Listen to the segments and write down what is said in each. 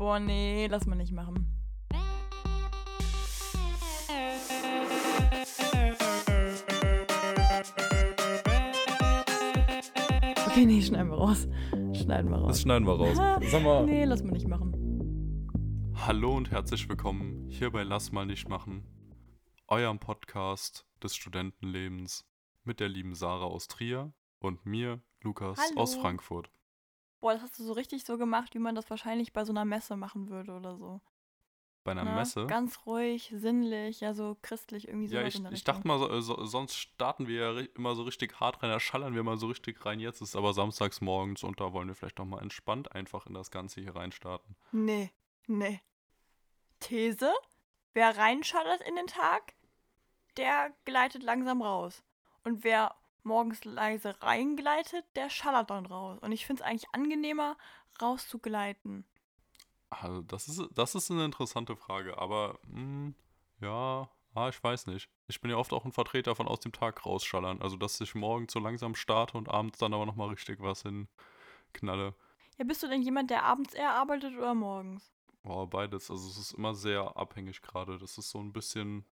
Boah, nee, lass mal nicht machen. Okay, nee, schneiden wir raus. Schneiden wir raus. Das schneiden wir raus. Sag mal. Nee, lass mal nicht machen. Hallo und herzlich willkommen hier bei Lass mal nicht machen, eurem Podcast des Studentenlebens mit der lieben Sarah aus Trier und mir, Lukas Hallo. aus Frankfurt. Boah, das hast du so richtig so gemacht, wie man das wahrscheinlich bei so einer Messe machen würde oder so. Bei einer Ne? Messe. Ganz ruhig, sinnlich, ja, so christlich, irgendwie so. ja, ich, ich dachte mal, so, äh, so, sonst starten wir ja immer so richtig hart rein, da schallern wir mal so richtig rein. Jetzt ist aber samstags morgens und da wollen wir vielleicht noch mal entspannt einfach in das Ganze hier reinstarten. Nee, nee. These: Wer reinschallert in den Tag, der gleitet langsam raus. Und wer morgens leise reingleitet, der schallert dann raus. Und ich finde es eigentlich angenehmer, rauszugleiten. Also, das ist, das ist eine interessante Frage, aber hm, ja, ah, ich weiß nicht. Ich bin ja oft auch ein Vertreter von aus dem Tag rausschallern. Also, dass ich morgens so langsam starte und abends dann aber nochmal richtig was hinknalle. Ja, bist du denn jemand, der abends eher arbeitet oder morgens? Boah, beides. Also, es ist immer sehr abhängig gerade. Das ist so ein bisschen,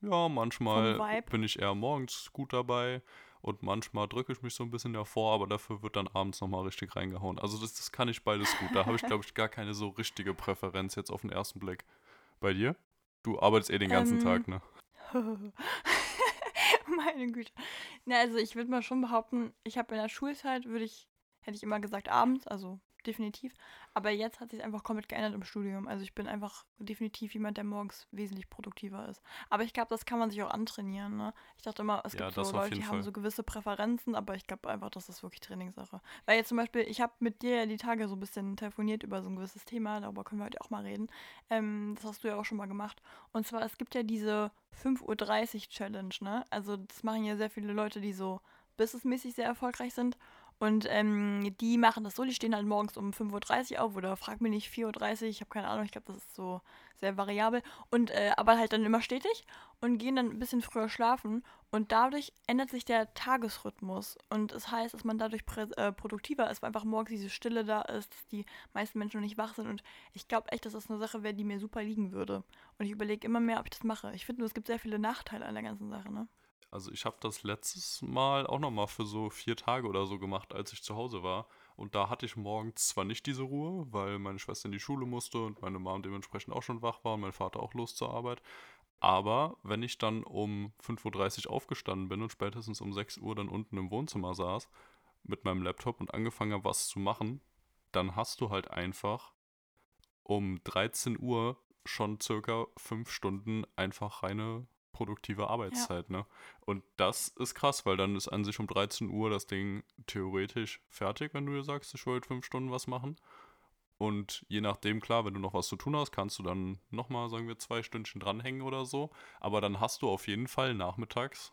ja, manchmal bin ich eher morgens gut dabei und manchmal drücke ich mich so ein bisschen davor, aber dafür wird dann abends nochmal richtig reingehauen. Also, das, das kann ich beides gut. Da habe ich, glaube ich, gar keine so richtige Präferenz jetzt auf den ersten Blick. Bei dir? Du arbeitest eh den ganzen Ähm, Tag, ne? Meine Güte. Na, also ich würde mal schon behaupten, ich habe in der Schulzeit, würde ich, hätte ich immer gesagt abends, also definitiv. Aber jetzt hat sich einfach komplett geändert im Studium. Also ich bin einfach definitiv jemand, der morgens wesentlich produktiver ist. Aber ich glaube, das kann man sich auch antrainieren. Ne? Ich dachte immer, es Ja, gibt so Leute, die jeden haben Fall. so gewisse Präferenzen, aber ich glaube einfach, das ist wirklich Trainingssache. Weil jetzt zum Beispiel, ich habe mit dir ja die Tage so ein bisschen telefoniert über so ein gewisses Thema, darüber können wir heute auch mal reden. Ähm, das hast du ja auch schon mal gemacht. Und zwar, es gibt ja diese 5.30 Uhr Challenge, ne? Also das machen ja sehr viele Leute, die so businessmäßig sehr erfolgreich sind. Und ähm, die machen das so, die stehen halt morgens um 5.30 Uhr auf oder frag mich nicht, 4.30 Uhr, ich habe keine Ahnung, ich glaube, das ist so sehr variabel. Und äh, aber halt dann immer stetig und gehen dann ein bisschen früher schlafen. Und dadurch ändert sich der Tagesrhythmus. Und es heißt, dass man dadurch äh, produktiver ist, weil einfach morgens diese Stille da ist, dass die meisten Menschen noch nicht wach sind. Und ich glaube echt, dass das eine Sache wäre, die mir super liegen würde. Und ich überlege immer mehr, ob ich das mache. Ich finde nur, es gibt sehr viele Nachteile an der ganzen Sache, ne? Also ich habe das letztes Mal auch nochmal für so vier Tage oder so gemacht, als ich zu Hause war. Und da hatte ich morgens zwar nicht diese Ruhe, weil meine Schwester in die Schule musste und meine Mom dementsprechend auch schon wach war und mein Vater auch los zur Arbeit. Aber wenn ich dann um 5.30 Uhr aufgestanden bin und spätestens um 6 Uhr dann unten im Wohnzimmer saß mit meinem Laptop und angefangen habe, was zu machen, dann hast du halt einfach um 13 Uhr schon circa fünf Stunden einfach reine produktive Arbeitszeit, ne? Und das ist krass, weil dann ist an sich um 13 Uhr das Ding theoretisch fertig, wenn du dir sagst, ich wollte fünf Stunden was machen. Und je nachdem, klar, wenn du noch was zu tun hast, kannst du dann nochmal, sagen wir, zwei Stündchen dranhängen oder so. Aber dann hast du auf jeden Fall nachmittags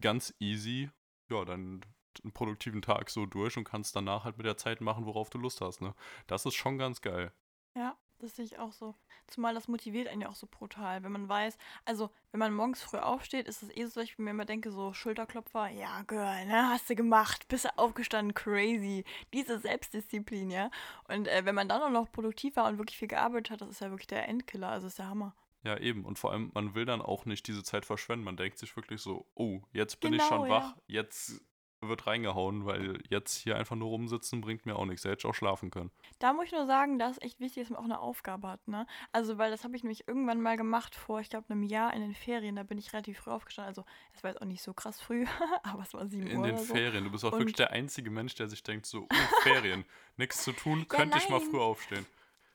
ganz easy, ja, dann einen produktiven Tag so durch und kannst danach halt mit der Zeit machen, worauf du Lust hast, ne? Das ist schon ganz geil. Ja, das sehe ich auch so. Zumal das motiviert einen ja auch so brutal, wenn man weiß, also wenn man morgens früh aufsteht, ist es eh so, ich mir immer denke, so Schulterklopfer, ja, Girl, ne, hast du gemacht, bist du aufgestanden, crazy. Diese Selbstdisziplin, ja. Und äh, wenn man dann auch noch produktiv war und wirklich viel gearbeitet hat, das ist ja wirklich der Endkiller, also ist der Hammer. Ja, eben. Und vor allem, man will dann auch nicht diese Zeit verschwenden. Man denkt sich wirklich so, oh, jetzt bin ich Genau, schon ja. wach, jetzt wird reingehauen, weil jetzt hier einfach nur rumsitzen bringt mir auch nichts. Da hätte auch schlafen können. Da muss ich nur sagen, da ist echt wichtig, dass man auch eine Aufgabe hat, ne? Also, weil das habe ich nämlich irgendwann mal gemacht vor, ich glaube, einem Jahr in den Ferien. Da bin ich relativ früh aufgestanden. Also, es war jetzt auch nicht so krass früh, aber es war 7 In Uhr den oder so. Ferien. Du bist auch Und- wirklich der einzige Mensch, der sich denkt, so, oh, Ferien, nichts zu tun, könnte ich mal früh aufstehen.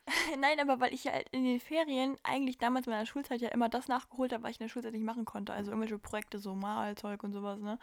Nein, aber weil ich ja in den Ferien eigentlich damals in meiner Schulzeit ja immer das nachgeholt habe, was ich in der Schulzeit nicht machen konnte. Also irgendwelche Projekte, so Malzeug und sowas, ne?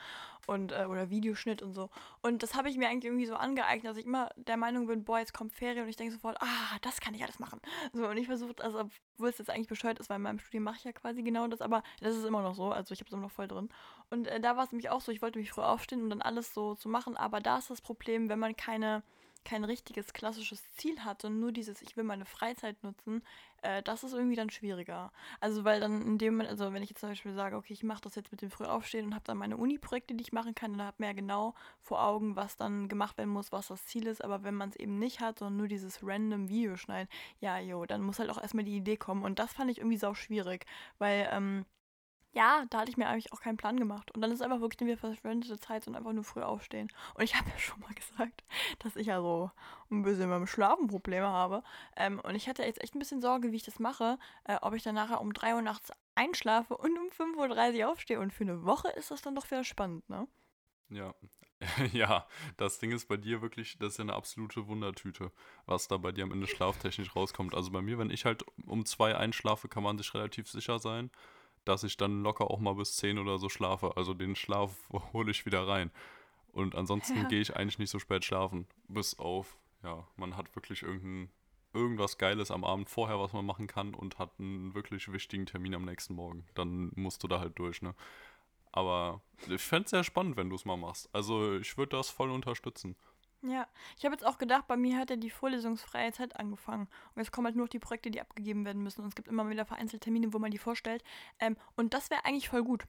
Und, äh, oder Videoschnitt und so. Und das habe ich mir eigentlich irgendwie so angeeignet, dass ich immer der Meinung bin, boah, jetzt kommt Ferien und ich denke sofort, ah, das kann ich alles machen. So, und ich versuche, also obwohl es jetzt eigentlich bescheuert ist, weil in meinem Studium mache ich ja quasi genau das, aber das ist immer noch so, also ich habe es immer noch voll drin. Und äh, da war es nämlich auch so, ich wollte mich früh aufstehen und dann alles so zu machen, aber da ist das Problem, wenn man keine kein richtiges klassisches Ziel hat, sondern nur dieses, ich will meine Freizeit nutzen, äh, das ist irgendwie dann schwieriger. Also weil dann in dem Moment, also wenn ich jetzt zum Beispiel sage, okay, ich mache das jetzt mit dem Frühaufstehen und habe dann meine Uni-Projekte, die ich machen kann, dann hat man ja genau vor Augen, was dann gemacht werden muss, was das Ziel ist. Aber wenn man es eben nicht hat, sondern nur dieses random Video schneiden, ja, jo, dann muss halt auch erstmal die Idee kommen. Und das fand ich irgendwie sau schwierig, weil ähm, ja, da hatte ich mir eigentlich auch keinen Plan gemacht. Und dann ist einfach wirklich wieder verschwendete Zeit und einfach nur früh aufstehen. Und ich habe ja schon mal gesagt, dass ich ja so ein bisschen beim Schlafen Probleme habe. Ähm, und ich hatte jetzt echt ein bisschen Sorge, wie ich das mache, äh, ob ich dann nachher um 3 Uhr nachts einschlafe und um 5.30 Uhr aufstehe. Und für eine Woche ist das dann doch wieder spannend, ne? Ja. ja, das Ding ist bei dir wirklich, das ist ja eine absolute Wundertüte, was da bei dir am Ende schlaftechnisch rauskommt. Also bei mir, wenn ich halt um zwei einschlafe, kann man sich relativ sicher sein dass ich dann locker auch mal bis 10 oder so schlafe. Also den Schlaf hole ich wieder rein. Und ansonsten ja. gehe ich eigentlich nicht so spät schlafen. Bis auf, ja, man hat wirklich irgendein, irgendwas Geiles am Abend vorher, was man machen kann und hat einen wirklich wichtigen Termin am nächsten Morgen. Dann musst du da halt durch, ne? Aber ich fände es sehr spannend, wenn du es mal machst. Also ich würde das voll unterstützen. Ja, ich habe jetzt auch gedacht, bei mir hat ja die vorlesungsfreie Zeit angefangen. Und jetzt kommen halt nur noch die Projekte, die abgegeben werden müssen. Und es gibt immer wieder vereinzelt Termine, wo man die vorstellt. Ähm, und das wäre eigentlich voll gut.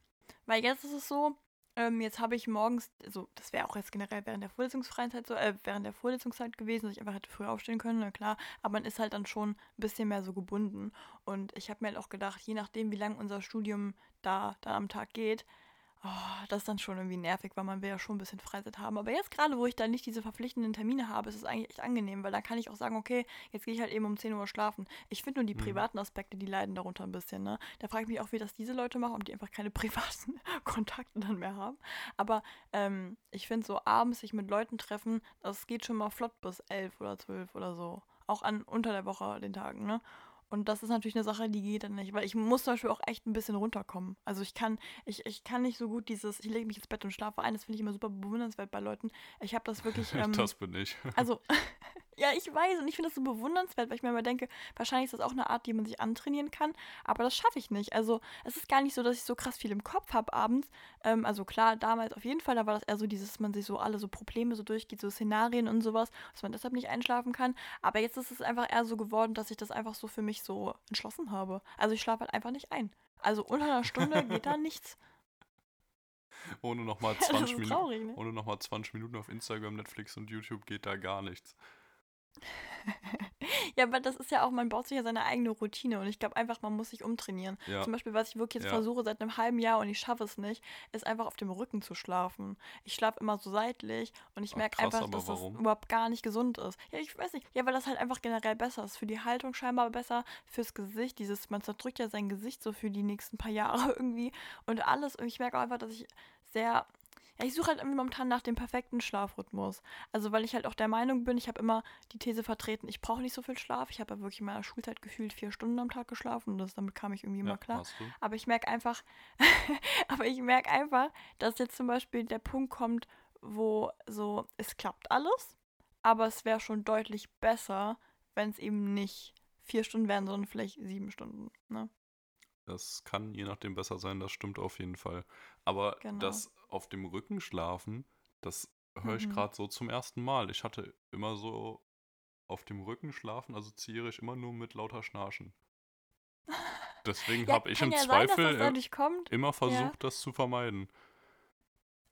Weil jetzt ist es so, ähm, jetzt habe ich morgens, also das wäre auch jetzt generell während der vorlesungsfreien Zeit so, äh, während der Vorlesungszeit gewesen, dass ich einfach hätte früher aufstehen können, na klar. Aber man ist halt dann schon ein bisschen mehr so gebunden. Und ich habe mir halt auch gedacht, je nachdem, wie lange unser Studium da dann am Tag geht, Oh, das ist dann schon irgendwie nervig, weil man will ja schon ein bisschen Freizeit haben. Aber jetzt gerade, wo ich dann nicht diese verpflichtenden Termine habe, ist es eigentlich echt angenehm, weil dann kann ich auch sagen, okay, jetzt gehe ich halt eben um 10 Uhr schlafen. Ich finde nur die mhm. privaten Aspekte, die leiden darunter ein bisschen. Ne? Da frage ich mich auch, wie das diese Leute machen, ob die einfach keine privaten Kontakte dann mehr haben. Aber ähm, ich finde so abends sich mit Leuten treffen, das geht schon mal flott bis 11 oder 12 oder so. Auch an unter der Woche den Tagen, ne? Und das ist natürlich eine Sache, die geht dann nicht, weil ich muss zum Beispiel auch echt ein bisschen runterkommen. Also ich kann, ich, ich kann nicht so gut dieses, ich lege mich ins Bett und schlafe ein, das finde ich immer super bewundernswert bei Leuten. Ich habe das wirklich. Ähm, das bin ich. Also, ja, ich weiß und ich finde das so bewundernswert, weil ich mir immer denke, wahrscheinlich ist das auch eine Art, die man sich antrainieren kann, aber das schaffe ich nicht. Also es ist gar nicht so, dass ich so krass viel im Kopf habe abends. Ähm, also klar, damals auf jeden Fall, da war das eher so dieses, dass man sich so alle so Probleme so durchgeht, so Szenarien und sowas, dass man deshalb nicht einschlafen kann. Aber jetzt ist es einfach eher so geworden, dass ich das einfach so für mich so entschlossen habe. Also ich schlafe halt einfach nicht ein. Also unter einer Stunde geht da nichts. Ohne nochmal 20, ja, ne? noch 20 Minuten auf Instagram, Netflix und YouTube geht da gar nichts. ja, aber das ist ja auch, man baut sich ja seine eigene Routine und ich glaube einfach, man muss sich umtrainieren. Ja. Zum Beispiel, was ich wirklich jetzt ja. versuche seit einem halben Jahr und ich schaffe es nicht, ist einfach auf dem Rücken zu schlafen. Ich schlafe immer so seitlich und ich merke einfach, dass warum? das überhaupt gar nicht gesund ist. Ja, ich weiß nicht. Ja, weil das halt einfach generell besser ist. Für die Haltung scheinbar besser, fürs Gesicht. Dieses, man zerdrückt ja sein Gesicht so für die nächsten paar Jahre irgendwie und alles. Und ich merke auch einfach, dass ich sehr ja, ich suche halt irgendwie momentan nach dem perfekten Schlafrhythmus. Also, weil ich halt auch der Meinung bin, ich habe immer die These vertreten, ich brauche nicht so viel Schlaf. Ich habe ja wirklich in meiner Schulzeit gefühlt vier Stunden am Tag geschlafen und das, damit kam ich irgendwie immer ja, klar. Aber ich merke einfach, aber ich merke einfach, dass jetzt zum Beispiel der Punkt kommt, wo so, es klappt alles, aber es wäre schon deutlich besser, wenn es eben nicht vier Stunden wären, sondern vielleicht sieben Stunden. Ne? Das kann je nachdem besser sein, das stimmt auf jeden Fall. Aber genau. das auf dem Rücken schlafen, das höre ich mhm. gerade so zum ersten Mal. Ich hatte immer so auf dem Rücken schlafen, assoziiere ich immer nur mit lauter Schnarchen. Deswegen ja, habe ich im ja Zweifel sein, immer versucht, ja. das zu vermeiden.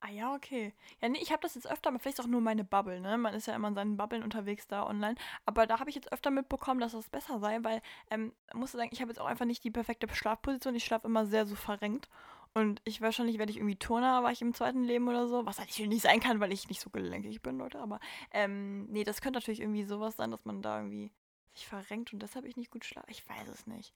Ah ja, okay. Ja, nee, ich habe das jetzt öfter, vielleicht auch nur meine Bubble, ne? Man ist ja immer in seinen Bubblen unterwegs da online. Aber da habe ich jetzt öfter mitbekommen, dass das besser sei, weil, ähm, muss sagen, ich habe jetzt auch einfach nicht die perfekte Schlafposition. Ich schlafe immer sehr so verrenkt. Und ich wahrscheinlich werde ich irgendwie Turner, war ich im zweiten Leben oder so. Was eigentlich nicht sein kann, weil ich nicht so gelenkig bin, Leute. Aber ähm, nee, das könnte natürlich irgendwie sowas sein, dass man da irgendwie sich verrenkt und deshalb ich nicht gut schlafe. Ich weiß es nicht.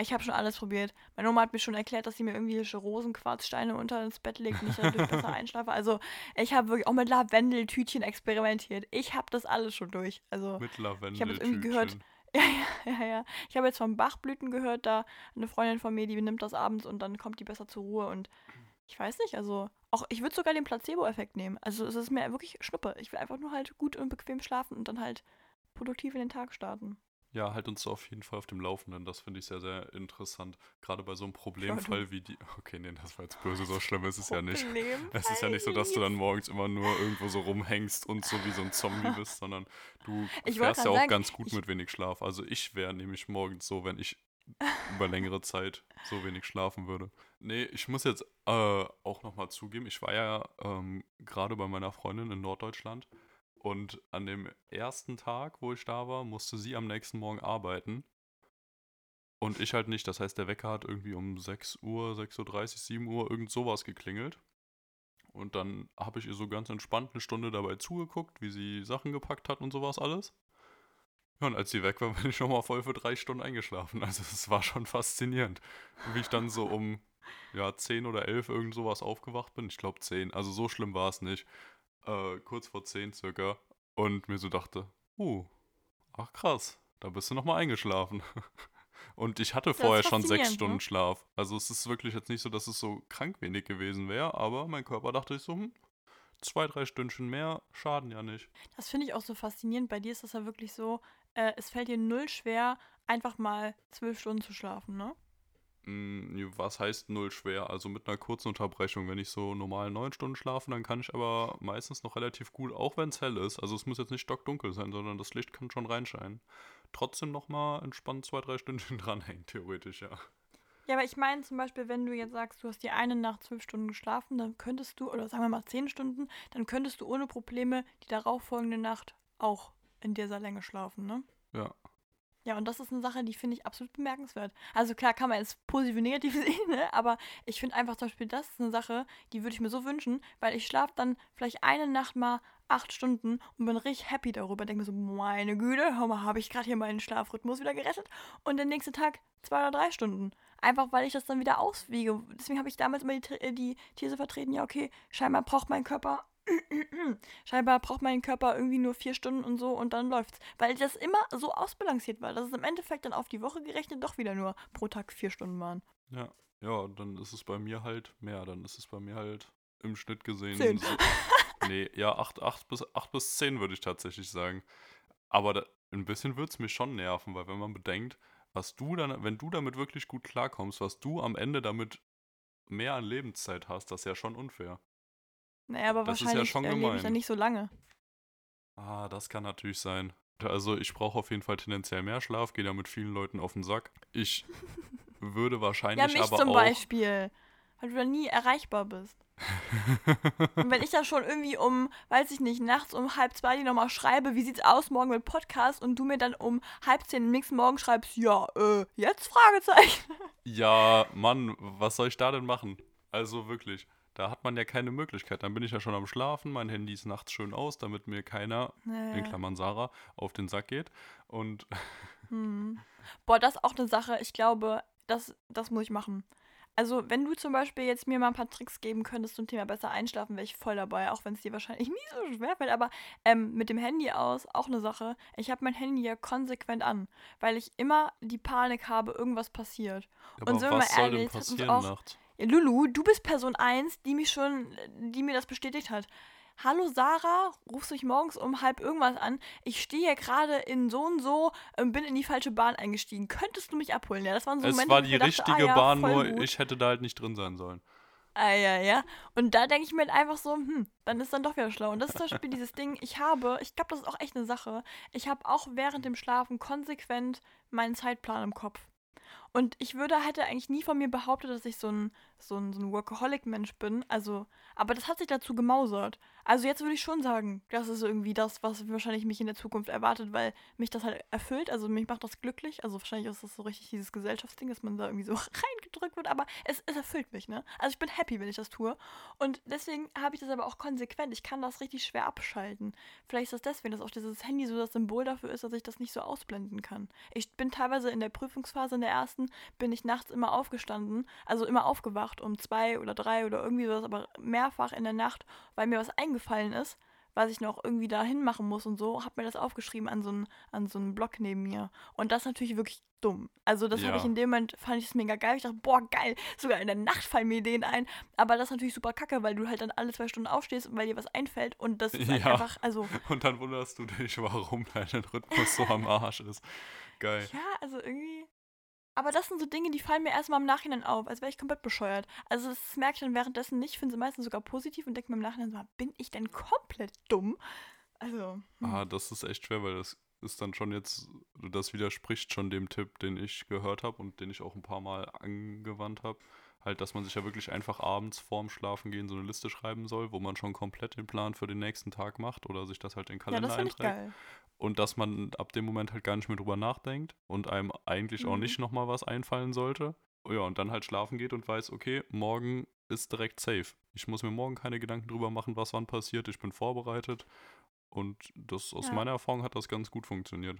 Ich habe schon alles probiert. Meine Oma hat mir schon erklärt, dass sie mir irgendwie Rosenquarzsteine unter ins Bett legt und ich dadurch besser einschlafe. Also ich habe wirklich auch mit Lavendeltütchen experimentiert. Ich habe das alles schon durch. Also mit Lavendeltütchen. Ich habe jetzt irgendwie gehört, ja, ja, ja, ja. Ich habe jetzt von Bachblüten gehört, da eine Freundin von mir, die nimmt das abends und dann kommt die besser zur Ruhe und ich weiß nicht, also auch ich würde sogar den Placebo-Effekt nehmen. Also es ist mir wirklich Schnuppe. Ich will einfach nur halt gut und bequem schlafen und dann halt produktiv in den Tag starten. Ja, halt uns auf jeden Fall auf dem Laufenden. Das finde ich sehr, sehr interessant. Gerade bei so einem Problemfall wie die. Okay, nee, das war jetzt böse, so schlimm ist es ja nicht. Es ist ja nicht so, dass du dann morgens immer nur irgendwo so rumhängst und so wie so ein Zombie bist, sondern du Ich fährst ja auch sagen, ganz gut mit wenig Schlaf. Also ich wäre nämlich morgens so, wenn ich über längere Zeit so wenig schlafen würde. Nee, ich muss jetzt äh, auch nochmal zugeben, ich war ja ähm, gerade bei meiner Freundin in Norddeutschland und an dem ersten Tag, wo ich da war, musste sie am nächsten Morgen arbeiten. Und ich halt nicht. Das heißt, der Wecker hat irgendwie um 6 Uhr, 6.30 Uhr, 7 Uhr, irgend sowas geklingelt. Und dann habe ich ihr so ganz entspannt eine Stunde dabei zugeguckt, wie sie Sachen gepackt hat und sowas alles. Ja, und als sie weg war, bin ich nochmal voll für drei Stunden eingeschlafen. Also es war schon faszinierend. Wie ich dann so um ja, 10 oder 11 irgend sowas aufgewacht bin. Ich glaube 10. Also so schlimm war es nicht. Äh, kurz vor 10 circa. Und mir so dachte, uh, ach krass, da bist du nochmal eingeschlafen. Und ich hatte ist vorher schon sechs faszinierend, Stunden ne? Schlaf. Also es ist wirklich jetzt nicht so, dass es so krank wenig gewesen wäre, aber mein Körper dachte ich so, hm, zwei, drei Stündchen mehr schaden ja nicht. Das finde ich auch so faszinierend. Bei dir ist das ja wirklich so, äh, es fällt dir null schwer, einfach mal zwölf Stunden zu schlafen, ne? Mm, Was heißt null schwer? Also mit einer kurzen Unterbrechung. Wenn ich so normal neun Stunden schlafe, dann kann ich aber meistens noch relativ gut, auch wenn es hell ist. Also es muss jetzt nicht stockdunkel sein, sondern das Licht kann schon reinscheinen. Trotzdem nochmal entspannt zwei, drei Stündchen dranhängen, theoretisch, ja. Ja, aber ich meine zum Beispiel, wenn du jetzt sagst, du hast die eine Nacht zwölf Stunden geschlafen, dann könntest du, oder sagen wir mal zehn Stunden, dann könntest du ohne Probleme die darauffolgende Nacht auch in dieser Länge schlafen, ne? Ja. Ja, und das ist eine Sache, die finde ich absolut bemerkenswert. Also klar kann man jetzt positiv und negativ sehen, ne? aber ich finde einfach zum Beispiel, das ist eine Sache, die würde ich mir so wünschen, weil ich schlafe dann vielleicht eine Nacht mal acht Stunden und bin richtig happy darüber. Denke mir so, meine Güte, hör mal, habe ich gerade hier meinen Schlafrhythmus wieder gerettet. Und der nächste Tag zwei oder drei Stunden. Einfach weil ich das dann wieder auswiege. Deswegen habe ich damals immer die, These- die These vertreten, ja okay, scheinbar braucht mein Körper Scheinbar braucht mein Körper irgendwie nur vier Stunden und so und dann läuft's. Weil das immer so ausbalanciert war, dass es im Endeffekt dann auf die Woche gerechnet doch wieder nur pro Tag vier Stunden waren. Ja. Ja, dann ist es bei mir halt mehr. Dann ist es bei mir halt im Schnitt gesehen. Zehn. So, nee, ja, 8, acht bis, acht bis 10 würde ich tatsächlich sagen. Aber da, ein bisschen würde es mich schon nerven, weil wenn man bedenkt, was du dann, wenn du damit wirklich gut klarkommst, was du am Ende damit mehr an Lebenszeit hast, das ist ja schon unfair. Naja, aber Das ist ja wahrscheinlich schon lebe ich gemein. dann nicht so lange. Ah, das kann natürlich sein. Also ich brauche auf jeden Fall tendenziell mehr Schlaf, gehe da mit vielen Leuten auf den Sack. Ich würde Ja, wahrscheinlich mich aber zum auch. Beispiel. Weil du da nie erreichbar bist. Und wenn ich dann schon irgendwie um, weiß ich nicht, nachts um halb zwei die nochmal schreibe, wie sieht's aus morgen mit Podcast und du mir dann um halb zehn am nächsten Morgen schreibst, ja, äh, jetzt Fragezeichen. Ja, Mann, was soll ich da denn machen? Also wirklich, da hat man ja keine Möglichkeit. Dann bin ich ja schon am Schlafen, mein Handy ist nachts schön aus, damit mir keiner, in Naja. Klammern Sarah, auf den Sack geht. Und Hm. Boah, das ist auch eine Sache. Ich glaube, das, das muss ich machen. Also, wenn du zum Beispiel jetzt mir mal ein paar Tricks geben könntest zum Thema besser einschlafen, wäre ich voll dabei, auch wenn es dir wahrscheinlich nie so schwer fällt. Aber ähm, mit dem Handy aus, auch eine Sache. Ich habe mein Handy ja konsequent an, weil ich immer die Panik habe, irgendwas passiert. aber sind wir was mal ehrlich, hat uns auch- nachts? Ja, Lulu, du bist Person 1, die mich schon, die mir das bestätigt hat. Hallo Sarah, rufst du mich morgens um halb irgendwas an? Ich stehe hier gerade in so und so, ähm, bin in die falsche Bahn eingestiegen. Könntest du mich abholen? Ja, das waren so Es Momente, war die dachte, richtige ah, ja, Bahn, nur gut. ich hätte da halt nicht drin sein sollen. Ah, ja, ja. Und da denke ich mir halt einfach so, hm, dann ist dann doch wieder schlau. Und das ist zum Beispiel dieses Ding, ich habe, ich glaube, das ist auch echt eine Sache, ich habe auch während dem Schlafen konsequent meinen Zeitplan im Kopf. Und ich würde, hätte eigentlich nie von mir behauptet, dass ich so ein, so ein, so ein Workaholic-Mensch bin. Also, aber das hat sich dazu gemausert. Also jetzt würde ich schon sagen, das ist irgendwie das, was wahrscheinlich mich in der Zukunft erwartet, weil mich das halt erfüllt. Also mich macht das glücklich. Also wahrscheinlich ist das so richtig dieses Gesellschaftsding, dass man da irgendwie so reingedrückt wird. Aber es, es erfüllt mich, ne? Also ich bin happy, wenn ich das tue. Und deswegen habe ich das aber auch konsequent. Ich kann das richtig schwer abschalten. Vielleicht ist das deswegen, dass auch dieses Handy so das Symbol dafür ist, dass ich das nicht so ausblenden kann. Ich bin teilweise in der Prüfungsphase in der ersten, bin ich nachts immer aufgestanden, also immer aufgewacht um zwei oder drei oder irgendwie sowas, aber mehrfach in der Nacht, weil mir was eingefallen ist, was ich noch irgendwie dahin machen muss und so, habe mir das aufgeschrieben an so einen an so einen Block neben mir. Und das ist natürlich wirklich dumm. Also das habe Ja. ich in dem Moment, fand ich es mega geil. Ich dachte, boah, geil, sogar in der Nacht fallen mir Ideen ein. Aber das ist natürlich super kacke, weil du halt dann alle zwei Stunden aufstehst und weil dir was einfällt und das ist halt Ja. einfach, also Und dann wunderst du dich, warum dein Rhythmus so am Arsch ist. Geil. Ja, also irgendwie. Aber das sind so Dinge, die fallen mir erstmal im Nachhinein auf, als wäre ich komplett bescheuert. Also das merke ich dann währenddessen nicht, finde sie meistens sogar positiv und denke mir im Nachhinein so, bin ich denn komplett dumm? Also. Hm. Ah, das ist echt schwer, weil das ist dann schon jetzt, das widerspricht schon dem Tipp, den ich gehört habe und den ich auch ein paar Mal angewandt habe. Halt, dass man sich ja wirklich einfach abends vorm Schlafengehen so eine Liste schreiben soll, wo man schon komplett den Plan für den nächsten Tag macht oder sich das halt in den ja, Kalender das finde ich einträgt. geil. Und dass man ab dem Moment halt gar nicht mehr drüber nachdenkt und einem eigentlich auch Mhm. nicht nochmal was einfallen sollte. Ja, und dann halt schlafen geht und weiß, okay, morgen ist direkt safe. Ich muss mir morgen keine Gedanken drüber machen, was wann passiert. Ich bin vorbereitet. Und das aus Ja. meiner Erfahrung hat das ganz gut funktioniert.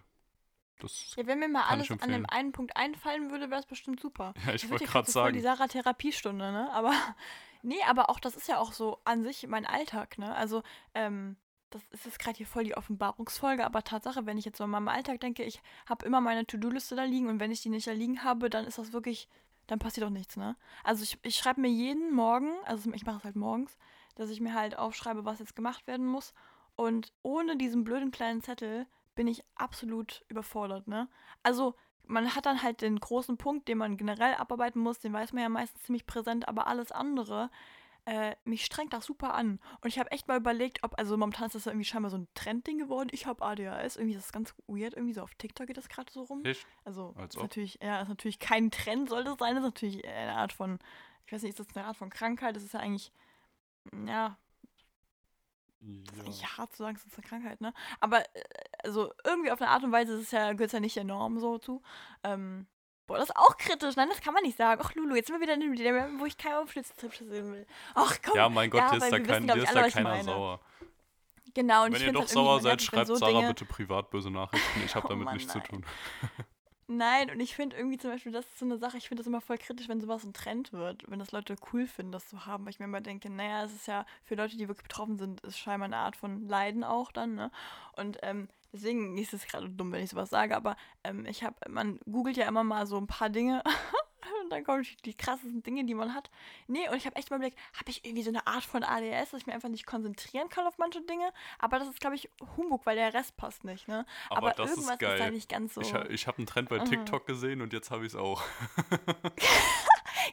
Das, Ja, wenn mir mal alles an dem einen Punkt einfallen würde, wäre es bestimmt super. ja, ich wollte gerade die sagen. Sarah Therapiestunde, ne? Aber nee, aber auch das ist ja auch so an sich mein Alltag, ne? Also, ähm, das ist jetzt gerade hier voll die Offenbarungsfolge, aber Tatsache, wenn ich jetzt so an meinem Alltag denke, ich habe immer meine To-Do-Liste da liegen und wenn ich die nicht da liegen habe, dann ist das wirklich, dann passiert auch nichts, ne? Also ich, ich schreibe mir jeden Morgen, also ich mache es halt morgens, dass ich mir halt aufschreibe, was jetzt gemacht werden muss. Und ohne diesen blöden kleinen Zettel bin ich absolut überfordert, ne? Also man hat dann halt den großen Punkt, den man generell abarbeiten muss, den weiß man ja meistens ziemlich präsent, aber alles andere, äh, mich strengt das super an. Und ich habe echt mal überlegt, ob, also momentan ist das irgendwie scheinbar so ein Trendding geworden. Ich habe ADHS, irgendwie das ist ganz weird, irgendwie so auf TikTok geht das gerade so rum. Echt? Also, Als ist natürlich, ja, ist natürlich kein Trend, sollte es sein, ist natürlich eine Art von, ich weiß nicht, ist das eine Art von Krankheit? Das ist ja eigentlich, ja, ist Ja. nicht hart zu sagen, es ist eine Krankheit, ne? Aber äh, also irgendwie auf eine Art und Weise ist es ja, gehört es ja nicht der Norm so zu. Ähm, boah, das ist auch kritisch. Nein, das kann man nicht sagen. Ach, Lulu, jetzt sind wir wieder in dem, wo ich keinen Aufschlitztrip sehen will. Ach komm. ja, mein Gott, ja, ist da, kein, wissen, ist alle, da keiner sauer. Genau, und Wenn ich ihr doch halt sauer seid, schreibt so Sarah Dinge, bitte privat böse Nachrichten. Ich habe Oh damit Mann, nichts zu nein. tun. Nein, und ich finde irgendwie zum Beispiel, das ist so eine Sache, ich finde das immer voll kritisch, wenn sowas ein Trend wird, wenn das Leute cool finden, das zu haben, weil ich mir immer denke, naja, es ist ja für Leute, die wirklich betroffen sind, ist scheinbar eine Art von Leiden auch dann, ne? Und ähm, deswegen ist es gerade dumm, wenn ich sowas sage, aber ähm, ich habe, man googelt ja immer mal so ein paar Dinge und dann kommen die, die krassesten Dinge, die man hat. Nee, und ich habe echt mal überlegt, habe ich irgendwie so eine Art von ADS, dass ich mir einfach nicht konzentrieren kann auf manche Dinge, aber das ist, glaube ich, Humbug, weil der Rest passt nicht, ne? Aber, Aber, irgendwas ist geil. da nicht ganz so. Ich, ich habe einen Trend bei Mhm. TikTok gesehen und jetzt habe ich es auch.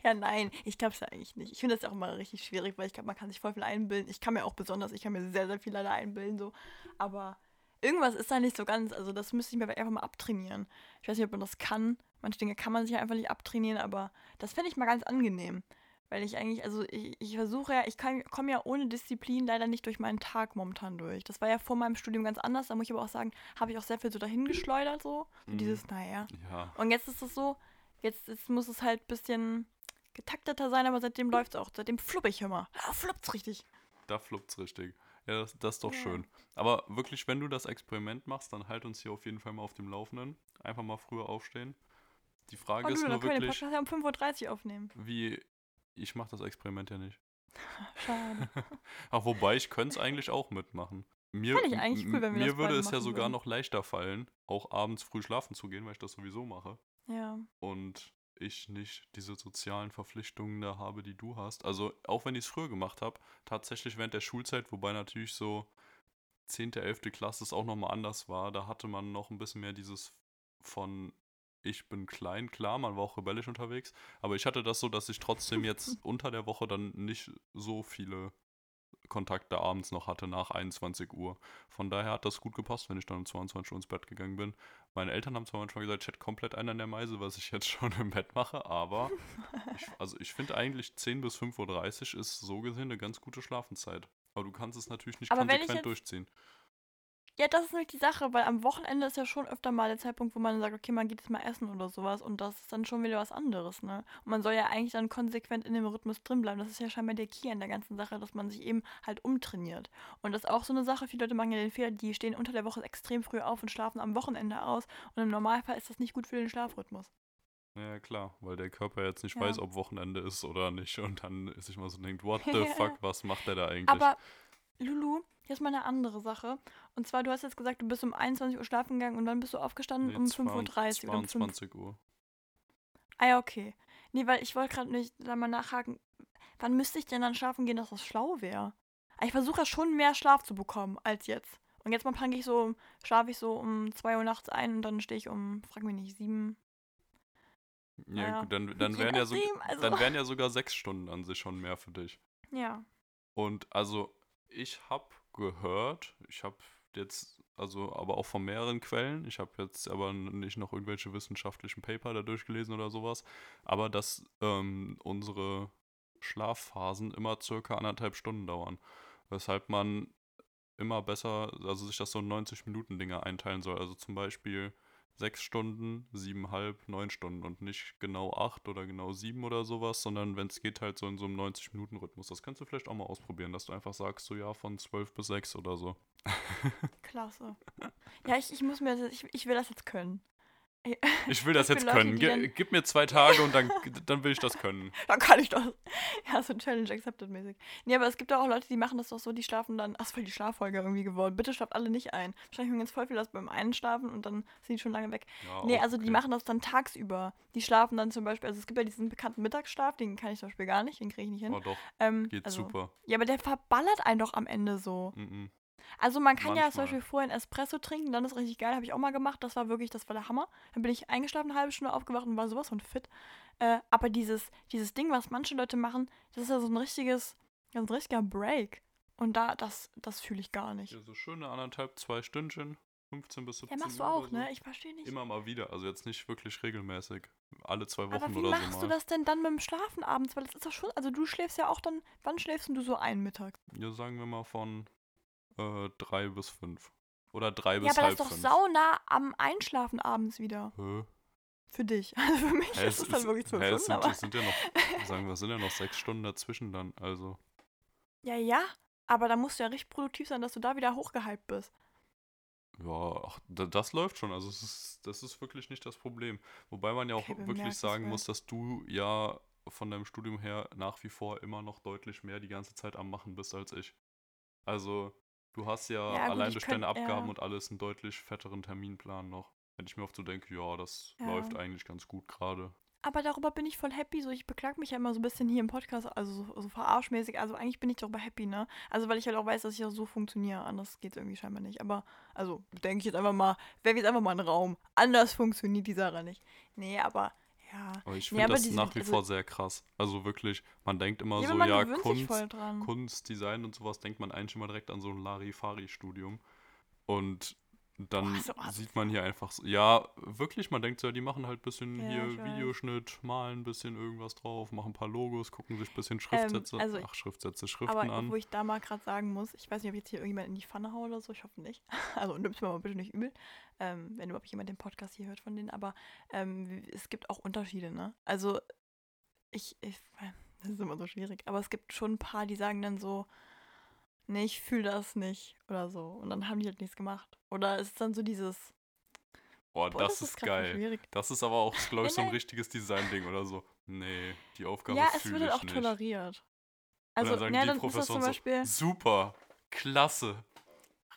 Ja, nein, ich glaube es ja eigentlich nicht. Ich finde das auch immer richtig schwierig, weil ich glaube, man kann sich voll viel einbilden. Ich kann mir auch besonders, ich kann mir sehr, sehr viel leider einbilden, so. Aber irgendwas ist da nicht so ganz, also das müsste ich mir einfach mal abtrainieren. Ich weiß nicht, ob man das kann. Manche Dinge kann man sich einfach nicht abtrainieren, aber das fände ich mal ganz angenehm. Weil ich eigentlich, also ich, ich versuche ja, ich komme ja ohne Disziplin leider nicht durch meinen Tag momentan durch. Das war ja vor meinem Studium ganz anders, da muss ich aber auch sagen, habe ich auch sehr viel so dahin geschleudert, so. so Mhm. dieses, naja. Ja. Und jetzt ist es so, jetzt, jetzt muss es halt ein bisschen getakteter sein, aber seitdem läuft es auch. Seitdem flupp ich immer. Da fluppt's richtig. Da fluppt's richtig. Ja, das, das ist doch Ja. schön. Aber wirklich, wenn du das Experiment machst, dann halt uns hier auf jeden Fall mal auf dem Laufenden. Einfach mal früher aufstehen. Die Frage Oh, ist du, nur können wir den wirklich, Podcast ja um 5.30 Uhr aufnehmen. wie. Ich mache das Experiment ja nicht. Schade. Ach, wobei ich könnte es eigentlich auch mitmachen. Mir, Fand ich eigentlich cool, wenn wir mir würde es ja sogar würden. noch leichter fallen, auch abends früh schlafen zu gehen, weil ich das sowieso mache. ja. und ich nicht diese sozialen Verpflichtungen da habe, die du hast. Also auch wenn ich es früher gemacht habe, tatsächlich während der Schulzeit, wobei natürlich so 10., 11. Klasse es auch nochmal anders war, da hatte man noch ein bisschen mehr dieses von ich bin klein, klar, man war auch rebellisch unterwegs, aber ich hatte das so, dass ich trotzdem jetzt unter der Woche dann nicht so viele Kontakte abends noch hatte nach 21 Uhr. Von daher hat das gut gepasst, wenn ich dann um 22 Uhr ins Bett gegangen bin. Meine Eltern haben zwar manchmal gesagt, ich hätte komplett einen an der Meise, was ich jetzt schon im Bett mache, aber ich, also ich finde eigentlich 10 bis 5.30 Uhr ist so gesehen eine ganz gute Schlafenszeit. Aber du kannst es natürlich nicht Aber konsequent jetzt- durchziehen. Ja, das ist nämlich die Sache, weil am Wochenende ist ja schon öfter mal der Zeitpunkt, wo man sagt, okay, man geht jetzt mal essen oder sowas und das ist dann schon wieder was anderes, ne? Und man soll ja eigentlich dann konsequent in dem Rhythmus drin bleiben. Das ist ja scheinbar der Key an der ganzen Sache, dass man sich eben halt umtrainiert. Und das ist auch so eine Sache, viele Leute machen ja den Fehler, die stehen unter der Woche extrem früh auf und schlafen am Wochenende aus und im Normalfall ist das nicht gut für den Schlafrhythmus. Ja, klar, weil der Körper jetzt nicht Ja. weiß, ob Wochenende ist oder nicht und dann sich mal so denkt, what the fuck, was macht der da eigentlich? Aber Lulu, hier ist mal eine andere Sache. Und zwar, du hast jetzt gesagt, du bist um 21 Uhr schlafen gegangen und wann bist du aufgestanden? Nee, um 22 5.30 Uhr oder um 5 22 Uhr. Ah ja, okay. Nee, weil ich wollte gerade nicht da mal nachhaken, wann müsste ich denn dann schlafen gehen, dass das schlau wäre? Ich versuche ja schon mehr Schlaf zu bekommen als jetzt. Und jetzt momentan gehe ich so, schlafe ich so um 2 Uhr nachts ein und dann stehe ich um, frag mich nicht, 7. Ja, Naja, gut, dann, dann, wären ja so, also- dann wären ja sogar sechs Stunden an sich schon mehr für dich. Ja. Und also, ich habe gehört, ich habe jetzt, also, aber auch von mehreren Quellen, ich habe jetzt aber nicht noch irgendwelche wissenschaftlichen Paper da durchgelesen oder sowas, aber dass ähm, unsere Schlafphasen immer circa anderthalb Stunden dauern. Weshalb man immer besser, also sich das so in 90-Minuten-Dinge einteilen soll. Also zum Beispiel sechs Stunden, siebeneinhalb, neun Stunden und nicht genau acht oder genau sieben oder sowas, sondern wenn es geht halt so in so einem 90-Minuten-Rhythmus. Das kannst du vielleicht auch mal ausprobieren, dass du einfach sagst, so ja, von zwölf bis sechs oder so. Klasse. Ja, ich, ich muss mir ich, ich will das jetzt können. Ich will das Für jetzt können. gib mir zwei Tage und dann, dann will ich das können. Dann kann ich das. Ja, so Challenge accepted mäßig. Nee, aber es gibt auch Leute, die machen das doch so, die schlafen dann. Ach, voll die Schlaffolge irgendwie geworden. Bitte schlaft alle nicht ein. Wahrscheinlich jetzt voll viel das beim einen schlafen und dann sind die schon lange weg. Ja, Nee, auch also die okay. machen das dann tagsüber. Die schlafen dann zum Beispiel, also es gibt ja diesen bekannten Mittagsschlaf, den kann ich zum Beispiel gar nicht, den kriege ich nicht hin. Oh doch, Ähm, geht also, super. Ja, aber der verballert einen doch am Ende so. Mhm. Also man kann ja zum Manchmal. Beispiel vorher einen Espresso trinken, dann ist richtig geil, habe ich auch mal gemacht. Das war wirklich, das war der Hammer. Dann bin ich eingeschlafen, eine halbe Stunde aufgewacht und war sowas von fit. Äh, aber dieses, dieses Ding, was manche Leute machen, das ist ja so ein richtiges, so ein richtiger Break. Und da, das, das fühle ich gar nicht. Ja, so schöne anderthalb, zwei Stündchen, 15 bis 17 Ja, machst du auch, oder so. ne? Ich verstehe nicht. Immer mal wieder, also jetzt nicht wirklich regelmäßig. Alle zwei Wochen aber wie oder machst so du das denn dann mit dem Schlafen abends? Weil das ist doch schon, also du schläfst ja auch dann, wann schläfst du so ein mittags? Ja, sagen wir mal von äh, drei bis fünf. Oder drei Ja, bis aber das halb ist doch fünf. saunah am Einschlafen abends wieder. Hä? Für dich. Also für mich Hä, ist es dann wirklich zwölf es Stunden, sind, aber. sind ja noch, sagen wir, sind ja noch sechs Stunden dazwischen dann, also. Ja, ja, aber da musst du ja richtig produktiv sein, dass du da wieder hochgehypt bist. Ja, ach, da- das läuft schon. Also ist, das ist wirklich nicht das Problem. Wobei man ja auch Okay, wirklich sagen muss, dass du ja von deinem Studium her nach wie vor immer noch deutlich mehr die ganze Zeit am Machen bist als ich. Also du hast ja, Ja, allein durch deine Abgaben ja. und alles einen deutlich fetteren Terminplan noch. Wenn ich mir oft so denke, ja, das Ja. läuft eigentlich ganz gut gerade. Aber darüber bin ich voll happy. So, ich beklag mich ja immer so ein bisschen hier im Podcast, also so, so verarschmäßig. Also eigentlich bin ich darüber happy, ne? Also weil ich halt auch weiß, dass ich auch so funktioniere. Anders geht es irgendwie scheinbar nicht. Aber, also, denke ich jetzt einfach mal, werfe jetzt einfach mal einen Raum. Anders funktioniert die Sache nicht. Nee, aber ja. Aber ich Nee, finde aber das nach wie also- vor sehr krass. Also wirklich, man denkt immer ja, so, ja, Kunst. Kunst, Design und sowas denkt man eigentlich immer direkt an so ein Larifari-Studium. Und dann Boah, so sieht man hier einfach so, ja, wirklich, man denkt so, ja, die machen halt ein bisschen Ja, hier. Videoschnitt, malen ein bisschen irgendwas drauf, machen ein paar Logos, gucken sich ein bisschen Schriftsätze, also- ach, Schriftsätze, Schriften Aber an. wo ich da mal gerade sagen muss, ich weiß nicht, ob ich jetzt hier irgendjemand in die Pfanne haue oder so, ich hoffe nicht. Also nimm's mir mal bitte nicht übel, ähm, wenn überhaupt jemand den Podcast hier hört von denen, aber ähm, es gibt auch Unterschiede, ne? Also ich, ich, das ist immer so schwierig, aber es gibt schon ein paar, die sagen dann so, nee, ich fühle das nicht oder so und dann haben die halt nichts gemacht. Oder es ist dann so dieses, Boah, boah, das, ist grad voll geil. Das ist aber auch, glaube ich, so ein richtiges Design-Ding oder so. Nee, die Aufgabe Ja, es wird halt auch nicht. toleriert. Und Also, dann sagen ja, die dann ist das Professoren zum Beispiel, so, super, klasse,